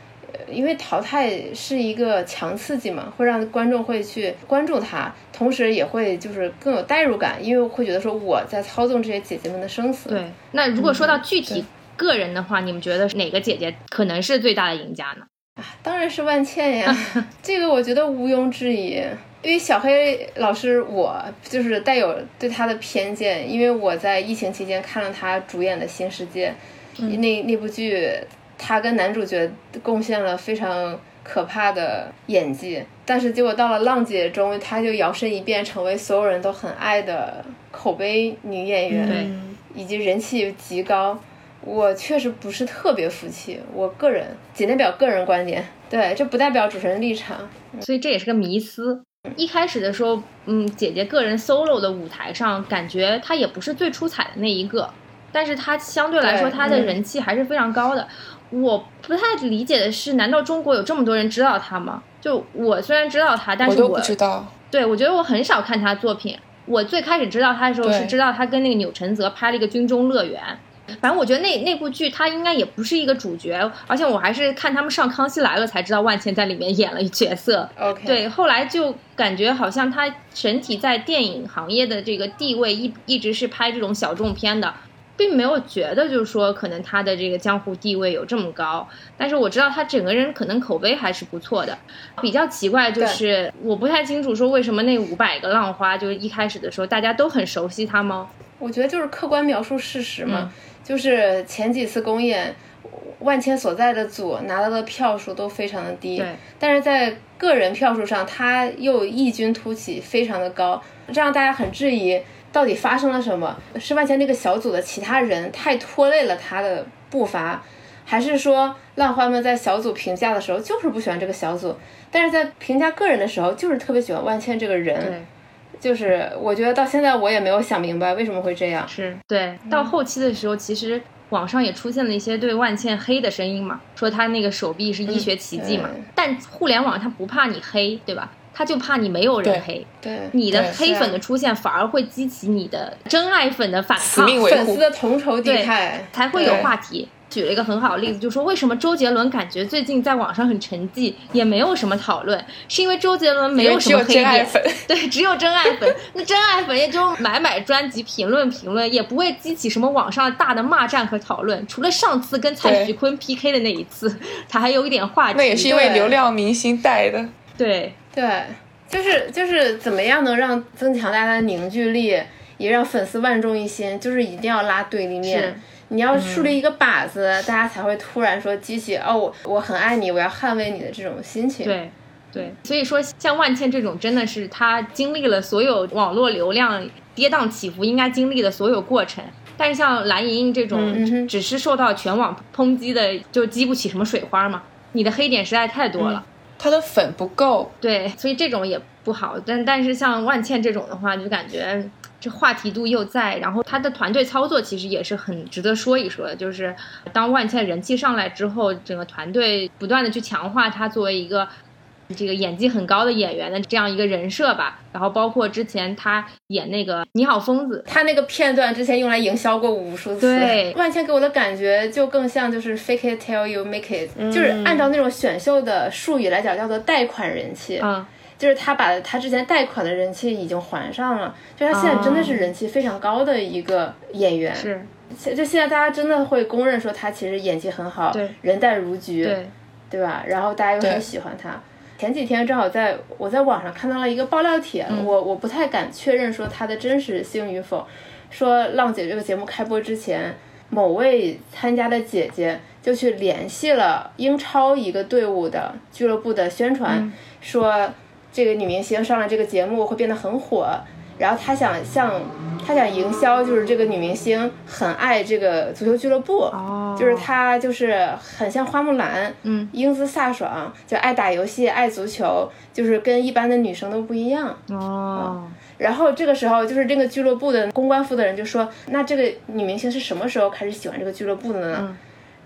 因为淘汰是一个强刺激嘛，会让观众会去关注他，同时也会就是更有代入感，因为会觉得说我在操纵这些姐姐们的生死。对，那如果说到具体个人的话，你们觉得哪个姐姐可能是最大的赢家呢？啊，当然是万茜呀，这个我觉得毋庸置疑。因为小黑老师，我就是带有对他的偏见，因为我在疫情期间看了他主演的新世界，那那部剧。他跟男主角贡献了非常可怕的演技，但是结果到了浪姐中，她就摇身一变成为所有人都很爱的口碑女演员，以及人气极高。我确实不是特别服气，我个人仅代表个人观点，对，这不代表主持人立场。所以这也是个迷思。一开始的时候，嗯，姐姐个人 solo 的舞台上，感觉她也不是最出彩的那一个，但是她相对来说，她的人气还是非常高的。我不太理解的是，难道中国有这么多人知道他吗？就我虽然知道他，但是我不知道。对，我觉得我很少看他作品。我最开始知道他的时候，是知道他跟那个钮承泽拍了一个《军中乐园》。反正我觉得那那部剧他应该也不是一个主角，而且我还是看他们上《康熙来了》才知道万茜在里面演了一角色。OK。对，后来就感觉好像他整体在电影行业的这个地位一一直是拍这种小众片的。并没有觉得就是说可能他的这个江湖地位有这么高，但是我知道他整个人可能口碑还是不错的。比较奇怪就是我不太清楚说为什么那五百个浪花就是一开始的时候大家都很熟悉他吗？我觉得就是客观描述事实嘛，就是前几次公演。万千所在的组拿到的票数都非常的低，但是在个人票数上，他又异军突起，非常的高，这让大家很质疑到底发生了什么？是万茜那个小组的其他人太拖累了他的步伐，还是说浪花们在小组评价的时候就是不喜欢这个小组，但是在评价个人的时候就是特别喜欢万茜这个人？就是我觉得到现在我也没有想明白为什么会这样。是对，到后期的时候其实。网上也出现了一些对万茜黑的声音嘛，说她那个手臂是医学奇迹嘛。但互联网它不怕你黑，对吧？他就怕你没有人黑。对，你的黑粉的出现反而会激起你的真爱粉的反抗，粉丝的同仇敌忾，才会有话题。举了一个很好的例子，就说为什么周杰伦感觉最近在网上很沉寂，也没有什么讨论，是因为周杰伦没有什么黑点，对，只有真爱粉。那真爱粉也就买买专辑、评论评论，也不会激起什么网上大的骂战和讨论。除了上次跟蔡徐坤 PK 的那一次，他还有一点话题。那也是因为流量明星带的。对对，就是就是怎么样能让增强大家的凝聚力，也让粉丝万众一心，就是一定要拉对立面。你要树立一个靶子，大家才会突然说激起哦，我我很爱你，我要捍卫你的这种心情。对，对，所以说像万茜这种，真的是她经历了所有网络流量跌宕起伏应该经历的所有过程。但是像蓝莹莹这种，只是受到全网抨击的，就激不起什么水花嘛。你的黑点实在太多了，它的粉不够。对，所以这种也不好。但但是像万茜这种的话，就感觉。这话题度又在，然后她的团队操作其实也是很值得说一说的。就是当万茜人气上来之后，整个团队不断的去强化她作为一个这个演技很高的演员的这样一个人设吧。然后包括之前他演那个《你好，疯子》，他那个片段之前用来营销过无数次。对，万茜给我的感觉就更像就是 fake it till you make it，就是按照那种选秀的术语来讲，叫做贷款人气。嗯。就是他把他之前贷款的人气已经还上了，就他现在真的是人气非常高的一个演员。是，就现在大家真的会公认说他其实演技很好，对，人淡如菊，对，对吧？然后大家又很喜欢他。前几天正好在我在网上看到了一个爆料帖，我我不太敢确认说它的真实性与否。说浪姐这个节目开播之前，某位参加的姐姐就去联系了英超一个队伍的俱乐部的宣传，说。这个女明星上了这个节目会变得很火，然后他想向他想营销，就是这个女明星很爱这个足球俱乐部，就是她就是很像花木兰，嗯，英姿飒爽，就爱打游戏，爱足球，就是跟一般的女生都不一样。哦，然后这个时候就是这个俱乐部的公关负责人就说，那这个女明星是什么时候开始喜欢这个俱乐部的呢？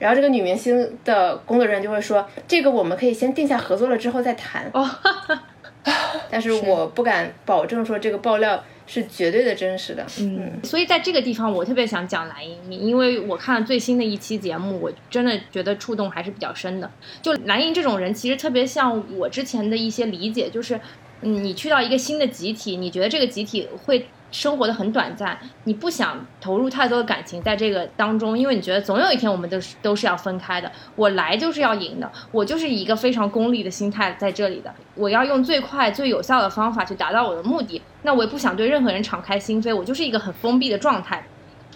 然后这个女明星的工作人员就会说，这个我们可以先定下合作了之后再谈。哦。但是我不敢保证说这个爆料是绝对的真实的。嗯，所以在这个地方，我特别想讲蓝盈莹，因为我看了最新的一期节目，我真的觉得触动还是比较深的。就蓝莹这种人，其实特别像我之前的一些理解，就是你去到一个新的集体，你觉得这个集体会。生活的很短暂，你不想投入太多的感情在这个当中，因为你觉得总有一天我们都是都是要分开的。我来就是要赢的，我就是以一个非常功利的心态在这里的，我要用最快最有效的方法去达到我的目的。那我也不想对任何人敞开心扉，我就是一个很封闭的状态。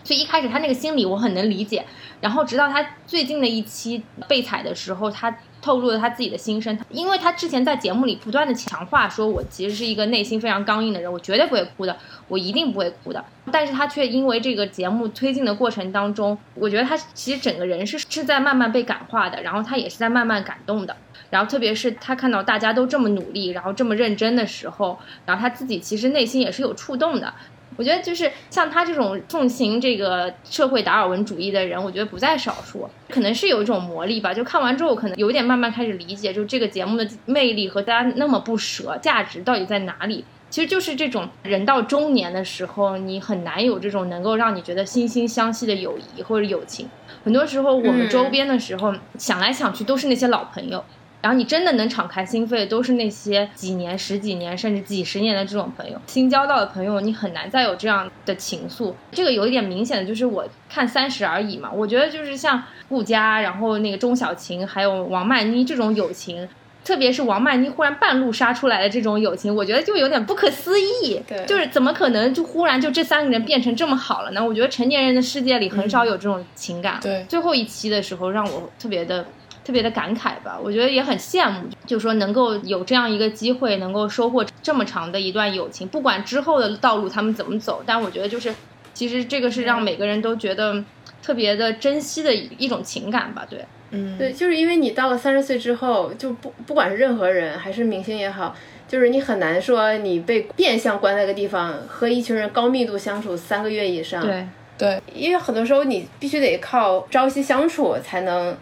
所以一开始他那个心理我很能理解，然后直到他最近的一期被踩的时候，他。透露了他自己的心声，因为他之前在节目里不断的强化说，我其实是一个内心非常刚硬的人，我绝对不会哭的，我一定不会哭的。但是他却因为这个节目推进的过程当中，我觉得他其实整个人是是在慢慢被感化的，然后他也是在慢慢感动的。然后特别是他看到大家都这么努力，然后这么认真的时候，然后他自己其实内心也是有触动的。我觉得就是像他这种奉行这个社会达尔文主义的人，我觉得不在少数。可能是有一种魔力吧，就看完之后可能有点慢慢开始理解，就这个节目的魅力和大家那么不舍，价值到底在哪里？其实就是这种人到中年的时候，你很难有这种能够让你觉得惺惺相惜的友谊或者友情。很多时候我们周边的时候想来想去都是那些老朋友。然后你真的能敞开心扉，都是那些几年、十几年甚至几十年的这种朋友，新交到的朋友，你很难再有这样的情愫。这个有一点明显的就是我看《三十而已》嘛，我觉得就是像顾佳，然后那个钟小琴，还有王曼妮这种友情。特别是王曼妮忽然半路杀出来的这种友情，我觉得就有点不可思议。对，就是怎么可能就忽然就这三个人变成这么好了呢？我觉得成年人的世界里很少有这种情感。对，最后一期的时候让我特别的特别的感慨吧。我觉得也很羡慕，就是说能够有这样一个机会，能够收获这么长的一段友情，不管之后的道路他们怎么走，但我觉得就是其实这个是让每个人都觉得特别的珍惜的一种情感吧。对。嗯，对，就是因为你到了三十岁之后，就不不管是任何人还是明星也好，就是你很难说你被变相关在一个地方，和一群人高密度相处三个月以上。对对，因为很多时候你必须得靠朝夕相处才能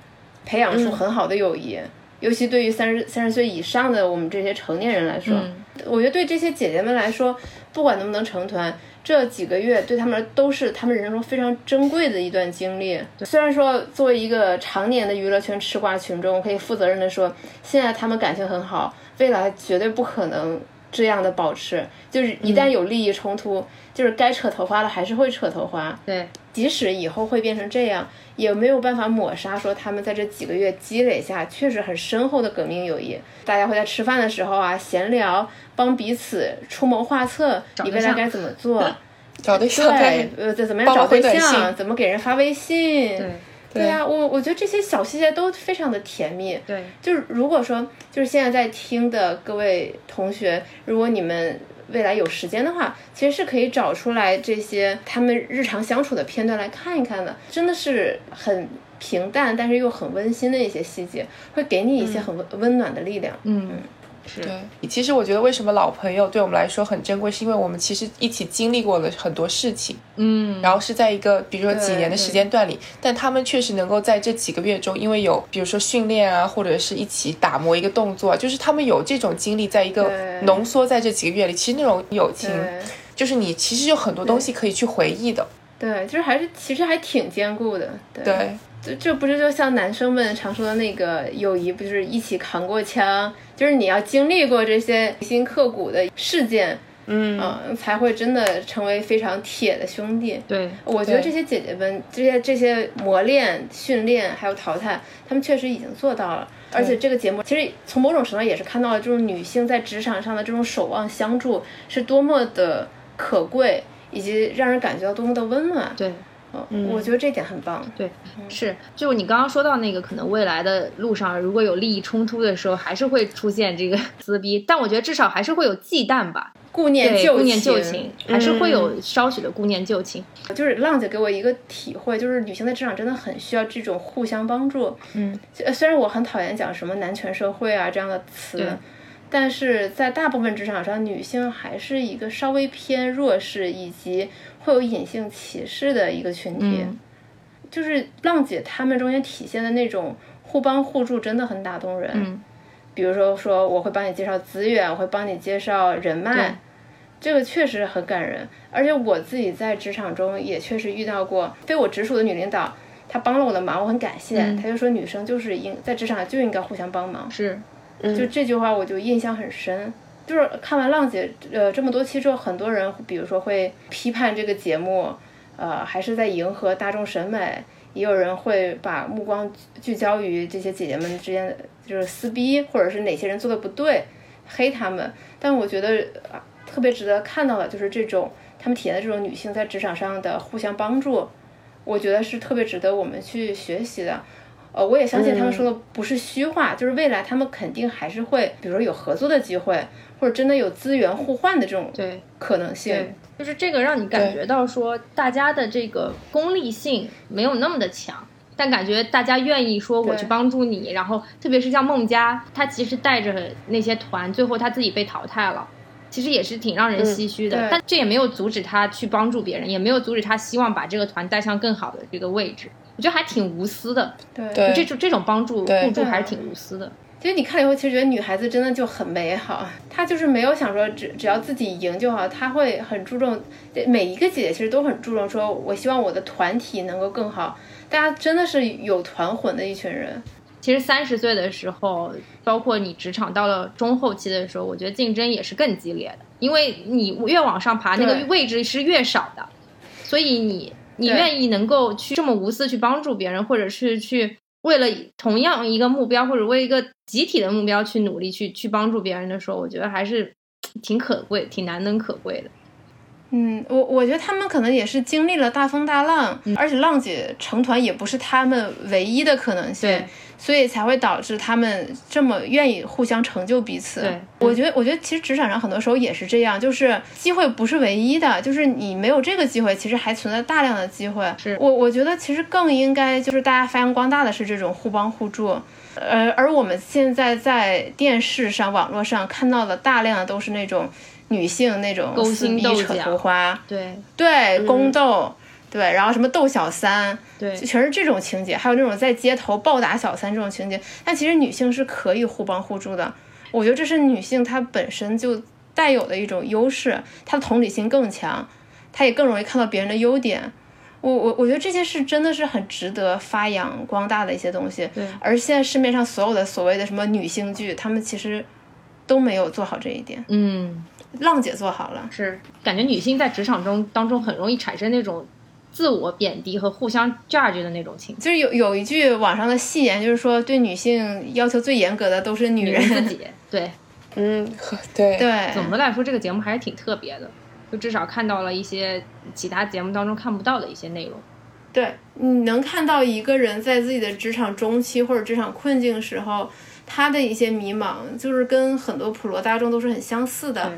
培养出很好的友谊，尤其对于三十三十岁以上的我们这些成年人来说，我觉得对这些姐姐们来说，不管能不能成团。这几个月对他们都是他们人生中非常珍贵的一段经历。虽然说作为一个常年的娱乐圈吃瓜群众，可以负责任的说，现在他们感情很好，未来绝对不可能这样的保持。就是一旦有利益冲突，就是该扯头发的还是会扯头发。对，即使以后会变成这样，也没有办法抹杀说他们在这几个月积累下确实很深厚的革命友谊。大家会在吃饭的时候啊闲聊。帮彼此出谋划策，你未来该怎么做？找对象，对，呃，怎么样找对象？怎么给人发微信？对，对呀，我我觉得这些小细节都非常的甜蜜。对，就是如果说，就是现在在听的各位同学，如果你们未来有时间的话，其实是可以找出来这些他们日常相处的片段来看一看的，真的是很平淡，但是又很温馨的一些细节，会给你一些很温温暖的力量。嗯。对，其实我觉得为什么老朋友对我们来说很珍贵，是因为我们其实一起经历过了很多事情，嗯，然后是在一个比如说几年的时间段里，但他们确实能够在这几个月中，因为有比如说训练啊，或者是一起打磨一个动作，就是他们有这种经历，在一个浓缩在这几个月里，其实那种友情，就是你其实有很多东西可以去回忆的，对，就是还是其实还挺坚固的，对。这这不是就像男生们常说的那个友谊，不就是一起扛过枪，就是你要经历过这些铭心刻骨的事件，嗯才会真的成为非常铁的兄弟。对，我觉得这些姐姐们，这些这些磨练、训练还有淘汰，他们确实已经做到了。而且这个节目其实从某种程度也是看到了，这种女性在职场上的这种守望相助是多么的可贵，以及让人感觉到多么的温暖。对。我觉得这点很棒。对，是，就你刚刚说到那个，可能未来的路上，如果有利益冲突的时候，还是会出现这个撕逼。但我觉得至少还是会有忌惮吧，顾念旧顾念旧情，还是会有稍许的顾念旧情。就是浪姐给我一个体会，就是女性在职场真的很需要这种互相帮助。嗯，虽然我很讨厌讲什么男权社会啊这样的词，但是在大部分职场上，女性还是一个稍微偏弱势以及。会有隐性歧视的一个群体，就是浪姐他们中间体现的那种互帮互助，真的很打动人。嗯，比如说说我会帮你介绍资源，我会帮你介绍人脉，这个确实很感人。而且我自己在职场中也确实遇到过非我直属的女领导，她帮了我的忙，我很感谢。她就说女生就是应在职场就应该互相帮忙，是，就这句话我就印象很深。就是看完浪姐呃这么多期之后，很多人比如说会批判这个节目，呃还是在迎合大众审美，也有人会把目光聚焦于这些姐姐们之间的就是撕逼，或者是哪些人做的不对，黑他们。但我觉得啊特别值得看到的就是这种他们体验的这种女性在职场上的互相帮助，我觉得是特别值得我们去学习的。呃，我也相信他们说的不是虚话，就是未来他们肯定还是会，比如说有合作的机会。或者真的有资源互换的这种对。可能性，就是这个让你感觉到说大家的这个功利性没有那么的强，但感觉大家愿意说我去帮助你，然后特别是像孟佳，她其实带着那些团，最后她自己被淘汰了，其实也是挺让人唏嘘的。但这也没有阻止她去帮助别人，也没有阻止她希望把这个团带向更好的这个位置。我觉得还挺无私的，对，这种这种帮助互助还是挺无私的。其实你看了以后，其实觉得女孩子真的就很美好。她就是没有想说只只要自己赢就好，她会很注重每一个姐姐，其实都很注重说，我希望我的团体能够更好。大家真的是有团魂的一群人。其实三十岁的时候，包括你职场到了中后期的时候，我觉得竞争也是更激烈的，因为你越往上爬，那个位置是越少的，所以你你愿意能够去这么无私去帮助别人，或者是去为了同样一个目标或者为一个集体的目标去努力去去帮助别人的时候，我觉得还是挺可贵、挺难能可贵的。嗯，我我觉得他们可能也是经历了大风大浪，嗯而且浪姐成团也不是他们唯一的可能性，对所以才会导致他们这么愿意互相成就彼此。对。我觉得，我觉得其实职场上很多时候也是这样，就是机会不是唯一的，就是你没有这个机会，其实还存在大量的机会。是。我我觉得其实更应该就是大家发扬光大的是这种互帮互助。呃，而我们现在在电视上、网络上看到的大量的都是那种女性那种勾心斗角。对。对，宫斗，对，然后什么斗小三，对就全是这种情节，还有那种在街头暴打小三这种情节。但其实女性是可以互帮互助的，我觉得这是女性她本身就带有的一种优势，她的同理心更强，她也更容易看到别人的优点。我我我觉得这些是真的是很值得发扬光大的一些东西。对而现在市面上所有的所谓的什么女性剧，她们其实都没有做好这一点。嗯。浪姐做好了，是感觉女性在职场中当中很容易产生那种自我贬低和互相 judge 的那种情绪。就是有有一句网上的戏言，就是说对女性要求最严格的都是女女人。人自己对，嗯，呵对，对，总的来说这个节目还是挺特别的，就至少看到了一些其他节目当中看不到的一些内容。对，你能看到一个人在自己的职场中期或者职场困境时候，他的一些迷茫，就是跟很多普罗大众都是很相似的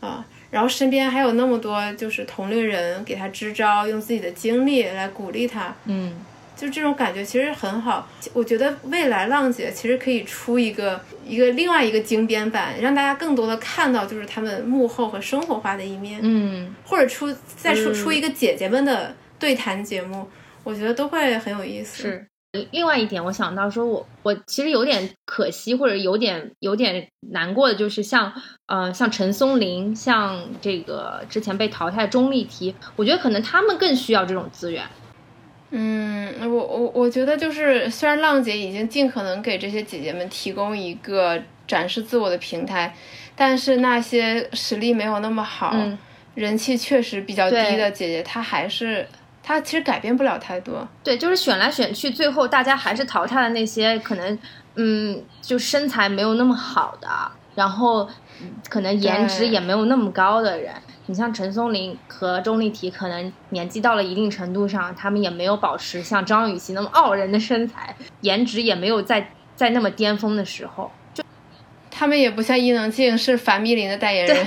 啊。然后身边还有那么多就是同龄人给他支招，用自己的经历来鼓励他，嗯，就这种感觉其实很好。我觉得未来浪姐其实可以出一个一个另外一个精编版，让大家更多的看到就是他们幕后和生活化的一面。嗯，或者出再出嗯出一个姐姐们的对谈节目，我觉得都会很有意思。是。另外一点，我想到说我我其实有点可惜，或者有点有点难过的，就是像呃像陈松伶，像这个之前被淘汰的钟丽缇，我觉得可能他们更需要这种资源。嗯，我我我觉得就是，虽然浪姐已经尽可能给这些姐姐们提供一个展示自我的平台，但是那些实力没有那么好、嗯人气确实比较低的姐姐，她还是她其实改变不了太多。对，就是选来选去，最后大家还是淘汰了那些可能，嗯，就身材没有那么好的，然后嗯可能颜值也没有那么高的人。你像陈松伶和钟丽缇，可能年纪到了一定程度上，他们也没有保持像张雨绮那么傲人的身材，颜值也没有在在那么巅峰的时候。就他们也不像伊能静是樊蜜林的代言人。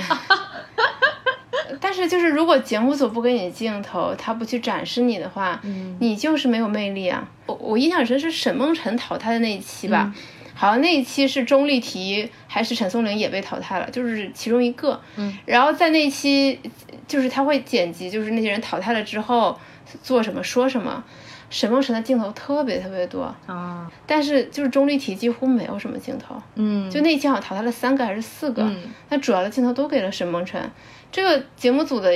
但是就是如果节目组不给你镜头，他不去展示你的话，嗯你就是没有魅力啊。我我印象很深是沈梦辰淘汰的那一期吧，嗯好像那一期是钟丽缇还是陈松伶也被淘汰了，就是其中一个。嗯，然后在那一期就是他会剪辑，就是那些人淘汰了之后做什么说什么。沈梦辰的镜头特别特别多，啊，但是就是钟丽缇几乎没有什么镜头。嗯，就那一期好像淘汰了三个还是四个，嗯主要的镜头都给了沈梦辰。这个节目组的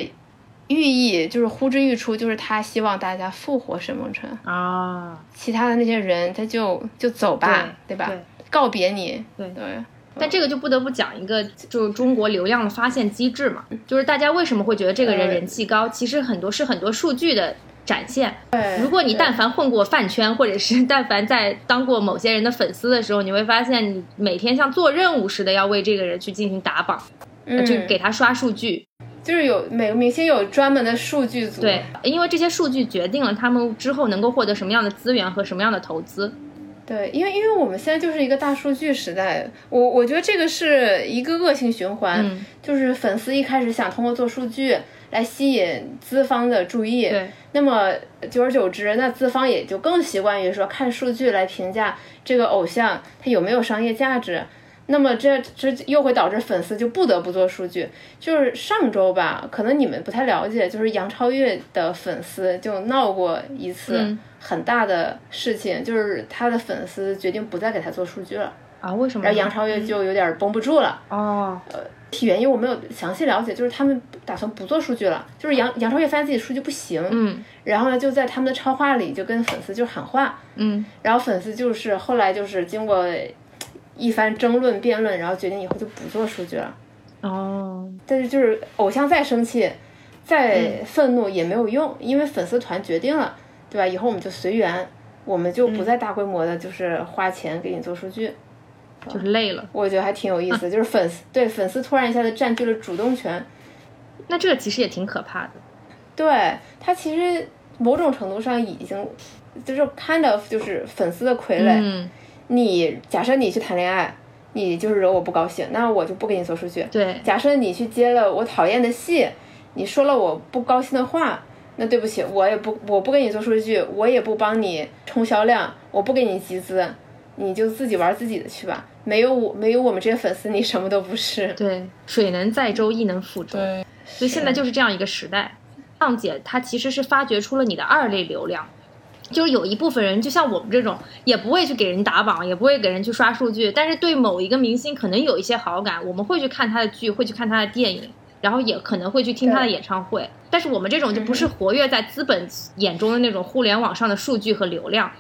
寓意就是呼之欲出，就是他希望大家复活沈梦辰，啊，其他的那些人他就就走吧，吧？对对告别你，对对。但这个就不得不讲一个，就是中国流量的发现机制嘛，就是大家为什么会觉得这个人呃人气高，其实很多是很多数据的展现。对如果你但凡混过饭圈，或者是 但凡在当过某些人的粉丝的时候，你会发现你每天像做任务似的要为这个人去进行打榜，嗯去给他刷数据。就是有每个明星有专门的数据组，对，因为这些数据决定了他们之后能够获得什么样的资源和什么样的投资。对，因为因为我们现在就是一个大数据时代，我我觉得这个是一个恶性循环，嗯就是粉丝一开始想通过做数据来吸引资方的注意，对，那么久而久之，那资方也就更习惯于说看数据来评价这个偶像他有没有商业价值。那么这这又会导致粉丝就不得不做数据。就是上周吧，可能你们不太了解，就是杨超越的粉丝就闹过一次嗯很大的事情，就是他的粉丝决定不再给他做数据了，啊，为什么？然后杨超越就有点绷不住了。哦，原因我没有详细了解，就是他们打算不做数据了，就是杨杨超越发现自己数据不行，嗯然后呢就在他们的超话里就跟粉丝就喊话，嗯然后粉丝就是后来就是经过一番争论辩论，然后决定以后就不做数据了。哦，但是就是偶像再生气、再愤怒也没有用，因为粉丝团决定了，对吧？以后我们就随缘，我们就不再大规模的，就是花钱给你做数据。就是累了。我觉得还挺有意思，就是粉丝对粉丝突然一下子占据了主动权，那这个其实也挺可怕的。对他其实某种程度上已经就是 kind of 就是粉丝的傀儡。嗯，你假设你去谈恋爱，你就是惹我不高兴，那我就不给你做数据。对，假设你去接了我讨厌的戏，你说了我不高兴的话，那对不起，我也不我不给你做数据，我也不帮你冲销量，我不给你集资，你就自己玩自己的去吧。没有我，没有我们这些粉丝，你什么都不是。对，水能载舟，亦能覆舟。对，所以现在就是这样一个时代。浪姐她其实是发掘出了你的二类流量，就是有一部分人就像我们这种，也不会去给人打榜，也不会给人去刷数据，但是对某一个明星可能有一些好感，我们会去看他的剧，会去看他的电影，然后也可能会去听他的演唱会。但是我们这种就不是活跃在资本眼中的那种互联网上的数据和流量，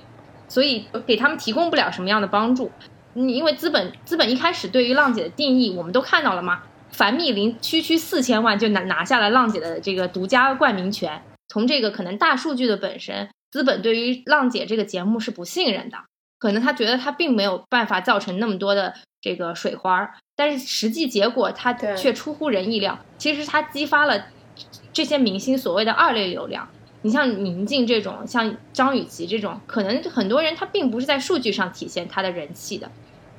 所以给他们提供不了什么样的帮助。你，因为资本资本一开始对于浪姐的定义，我们都看到了嘛。樊密林区区四千万就拿拿下了浪姐的这个独家冠名权。从这个可能大数据的本身，资本对于浪姐这个节目是不信任的，可能他觉得他并没有办法造成那么多的这个水花儿，但是实际结果他却出乎人意料。其实他激发了这些明星所谓的二类流量。你像宁静这种，像张雨绮这种，可能很多人他并不是在数据上体现他的人气的，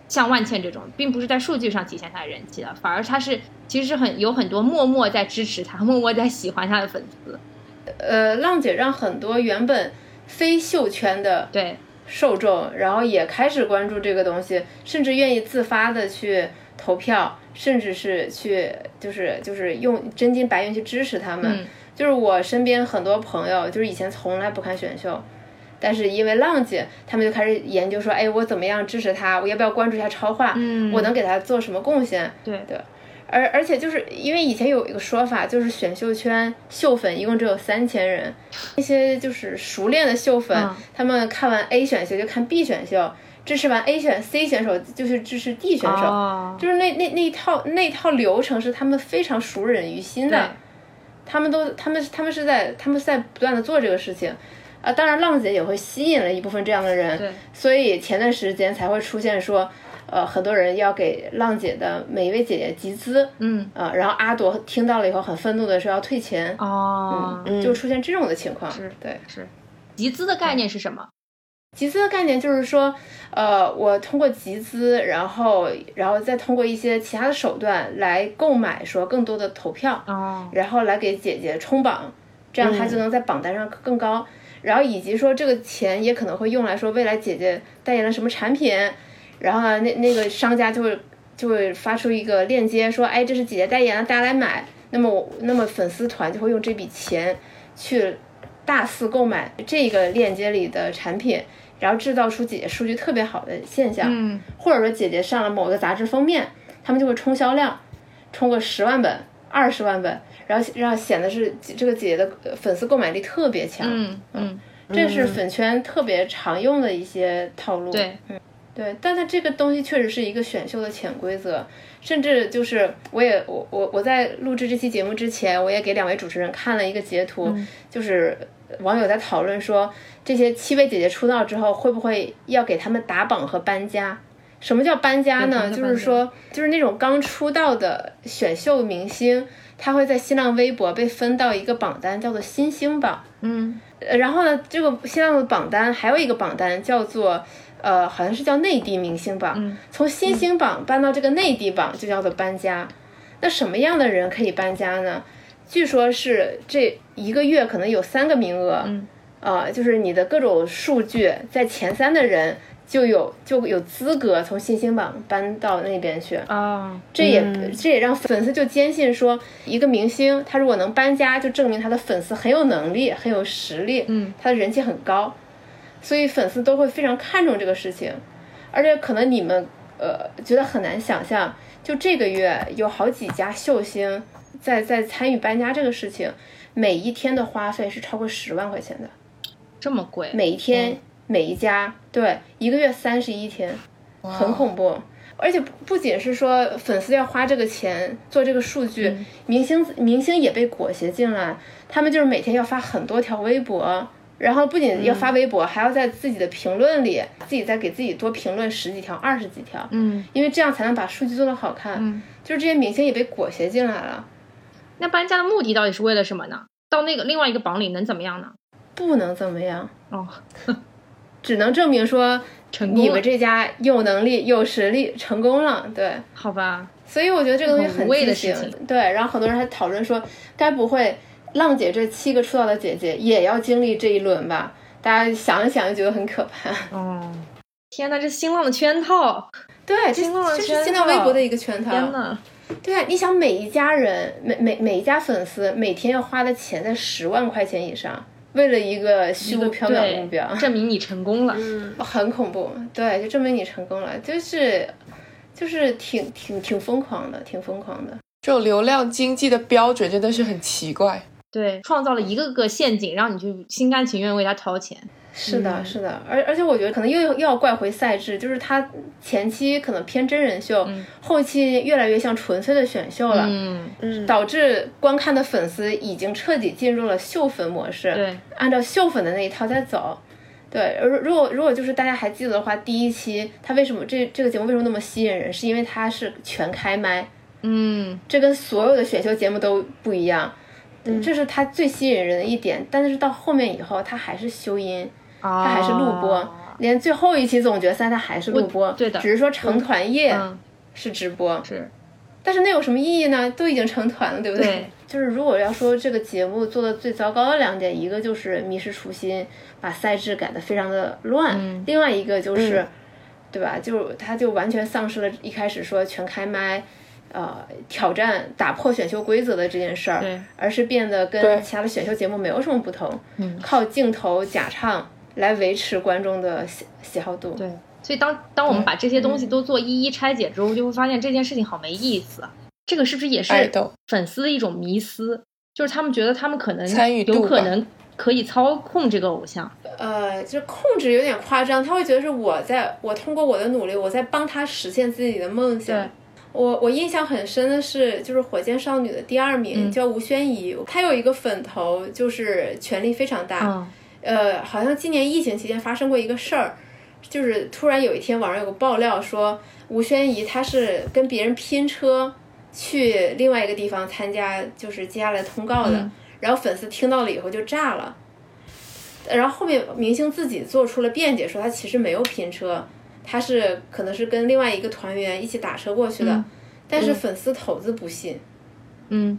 像万茜这种，并不是在数据上体现他的人气的，反而他是其实是很有很多默默在支持他、默默在喜欢他的粉丝。呃，浪姐让很多原本非秀圈的对，受众，然后也开始关注这个东西，甚至愿意自发的去投票，甚至是去就是就是用真金白银去支持他们。嗯就是我身边很多朋友，就是以前从来不看选秀，但是因为浪姐，他们就开始研究说，哎，我怎么样支持他？我要不要关注一下超话？嗯我能给他做什么贡献？对对。而而且就是因为以前有一个说法，就是选秀圈秀粉一共只有三千人，那些就是熟练的秀粉，嗯他们看完 A 选秀就看 B 选秀，支持完 A 选 C 选手就是支持 D 选手，哦，就是那那那一套那套流程是他们非常熟稔于心的。他们都，他们他们是在，他们是在不断的做这个事情，啊，当然浪姐也会吸引了一部分这样的人，所以前段时间才会出现说，呃，很多人要给浪姐的每一位姐姐集资，嗯，啊，然后阿朵听到了以后很愤怒的说要退钱，哦，嗯，就出现这种的情况，是对。是，集资的概念是什么？集资的概念就是说，呃，我通过集资，然后，然后再通过一些其他的手段来购买说更多的投票，哦，然后来给姐姐冲榜，这样她就能在榜单上更高。然后以及说这个钱也可能会用来说未来姐姐代言了什么产品，然后呢，那那个商家就会就会发出一个链接说，哎，这是姐姐代言的，大家来买。那么我那么粉丝团就会用这笔钱去大肆购买这个链接里的产品，然后制造出姐姐数据特别好的现象。嗯，或者说姐姐上了某个杂志封面，他们就会冲销量，冲个十万本、二十万本，然后让显得是这个姐姐的呃粉丝购买力特别强。嗯嗯，这是粉圈特别常用的一些套路。对，嗯，对，但它这个东西确实是一个选秀的潜规则，甚至就是我也我我我在录制这期节目之前，我也给两位主持人看了一个截图，就是网友在讨论说，这些七位姐姐出道之后会不会要给他们打榜和搬家？什么叫搬家呢？就是说，就是那种刚出道的选秀明星，他会在新浪微博被分到一个榜单，叫做新星榜。嗯，呃，然后呢，这个新浪的榜单还有一个榜单叫做，呃，好像是叫内地明星榜。嗯从新星榜搬到这个内地榜就叫做搬家。那什么样的人可以搬家呢？据说是这一个月可能有三个名额。嗯。啊、就是你的各种数据在前三的人就有就有资格从新星榜搬到那边去。哦，这也、嗯这也让粉丝就坚信说，一个明星他如果能搬家，就证明他的粉丝很有能力、很有实力，嗯，他的人气很高，所以粉丝都会非常看重这个事情。而且可能你们呃觉得很难想象，就这个月有好几家秀星在在参与搬家这个事情，每一天的花费是超过十万块钱的，这么贵，每一天、每一家，对，一个月三十一天，很恐怖。而且不不仅是说粉丝要花这个钱做这个数据，明星明星也被裹挟进来，他们就是每天要发很多条微博，然后不仅要发微博，还要在自己的评论里自己再给自己多评论十几条、二十几条，嗯，因为这样才能把数据做得好看。嗯，就是这些明星也被裹挟进来了。那搬家的目的到底是为了什么呢？到那个另外一个榜里能怎么样呢？不能怎么样哦，只能证明说成功了你们这家有能力、有实力，成功了。对，好吧，所以我觉得这个东西很很无谓的畸事情形。对，然后很多人还讨论说，该不会浪姐这七个出道的姐姐也要经历这一轮吧？大家想一想就觉得很可怕。哦，天呐，这新浪的圈套，对，这新浪的这圈是新浪微博的一个圈套。天呐，对啊，你想每一家人，每每每一家粉丝每天要花的钱在十万块钱以上，为了一个虚无缥缈的目标，证明你成功了。嗯，很恐怖。对，就证明你成功了，就是就是挺挺挺疯狂的，挺疯狂的。这种流量经济的标准真的是很奇怪。对，创造了一个个陷阱，让你去心甘情愿为他掏钱。是的，是的，而而且我觉得可能又又要怪回赛制，就是他前期可能偏真人秀，后期越来越像纯粹的选秀了，嗯，嗯，导致观看的粉丝已经彻底进入了秀粉模式，对，按照秀粉的那一套在走。对，而如果如果就是大家还记得的话，第一期他为什么这这个节目为什么那么吸引人，是因为它是全开麦，嗯，这跟所有的选秀节目都不一样，这是他最吸引人的一点。但是到后面以后，他还是修音。它它还是录播，连最后一期总决赛他还是录播，对的只是说成团夜嗯是直播，是，但是那有什么意义呢？都已经成团了，对不对？对就是如果要说这个节目做的最糟糕的两点，一个就是迷失初心，把赛制改得非常的乱，嗯另外一个就是，对吧？就他就完全丧失了一开始说全开麦。呃，挑战打破选秀规则的这件事儿，而是变得跟其他的选秀节目没有什么不同，嗯靠镜头假唱来维持观众的喜喜好度。对。所以当当我们把这些东西都做一一拆解之后，就会发现这件事情好没意思。这个是不是也是粉丝的一种迷思？就是他们觉得他们可能参与度吧有可能可以操控这个偶像。呃，就控制有点夸张，他会觉得是我在我通过我的努力，我在帮他实现自己的梦想对。我我印象很深的是，就是火箭少女的第二名、嗯叫吴宣仪，她有一个粉头，就是权力非常大。嗯呃，好像今年疫情期间发生过一个事儿，就是突然有一天网上有个爆料说，吴宣仪她是跟别人拼车去另外一个地方参加，就是接下来通告的，嗯然后粉丝听到了以后就炸了。然后后面明星自己做出了辩解，说她其实没有拼车，他是可能是跟另外一个团员一起打车过去的，嗯但是粉丝头子不信，嗯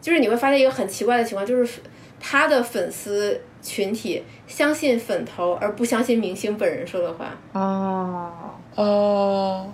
就是你会发现一个很奇怪的情况，就是他的粉丝群体相信粉头，而不相信明星本人说的话。哦，哦，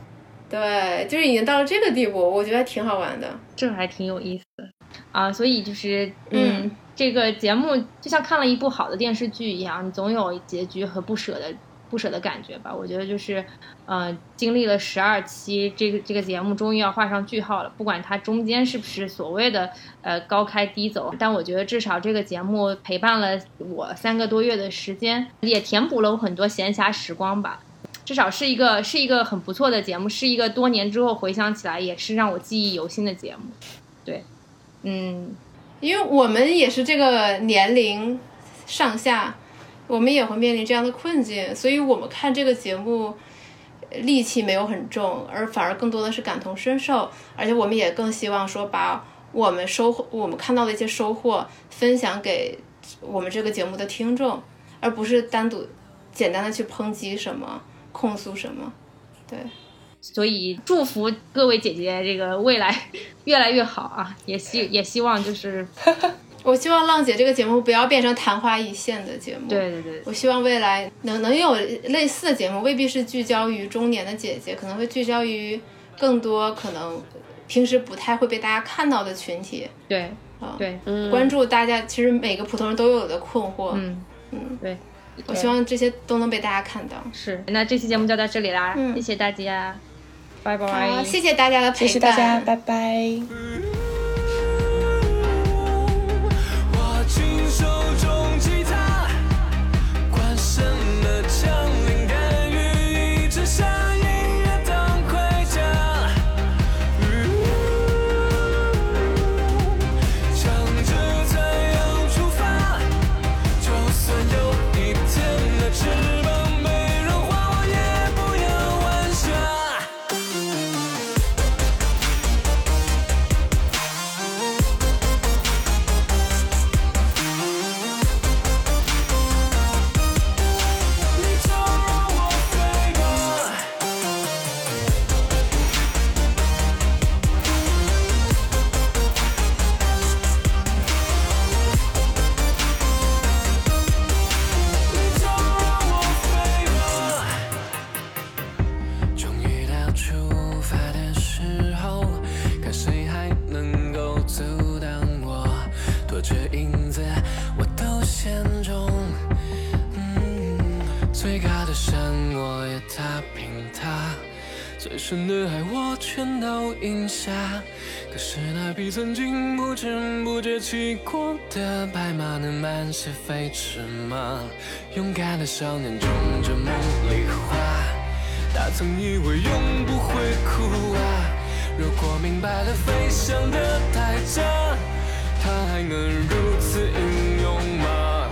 对，就是已经到了这个地步，我觉得还挺好玩的。这还挺有意思的啊。所以就是嗯，这个节目就像看了一部好的电视剧一样，你总有结局和不舍的不舍的感觉吧。我觉得就是呃，经历了十二期，这个这个节目终于要画上句号了。不管它中间是不是所谓的呃高开低走，但我觉得至少这个节目陪伴了我三个多月的时间，也填补了我很多闲暇时光吧。至少是一个是一个很不错的节目，是一个多年之后回想起来也是让我记忆犹新的节目。对，嗯，因为我们也是这个年龄上下，我们也会面临这样的困境，所以我们看这个节目呃戾气没有很重，而反而更多的是感同身受，而且我们也更希望说把我们收获、我们看到的一些收获分享给我们这个节目的听众，而不是单独简单的去抨击什么、控诉什么。对，所以祝福各位姐姐这个未来越来越好啊！也希也希望就是我希望浪姐这个节目不要变成昙花一现的节目。对对对，我希望未来能能有类似的节目，未必是聚焦于中年的姐姐，可能会聚焦于更多可能平时不太会被大家看到的群体，对啊对，嗯，关注大家其实每个普通人都有的困惑。嗯嗯，对，我希望这些都能被大家看到。是。那这期节目就到这里啦，嗯谢谢大家。拜拜。好谢谢大家的陪伴，谢谢大家，拜拜。曾经不知不觉骑过的白马，能慢些飞驰吗？勇敢的少年种着梦里花，他曾以为永不会哭啊。如果明白了飞翔的代价，他还能如此英勇吗？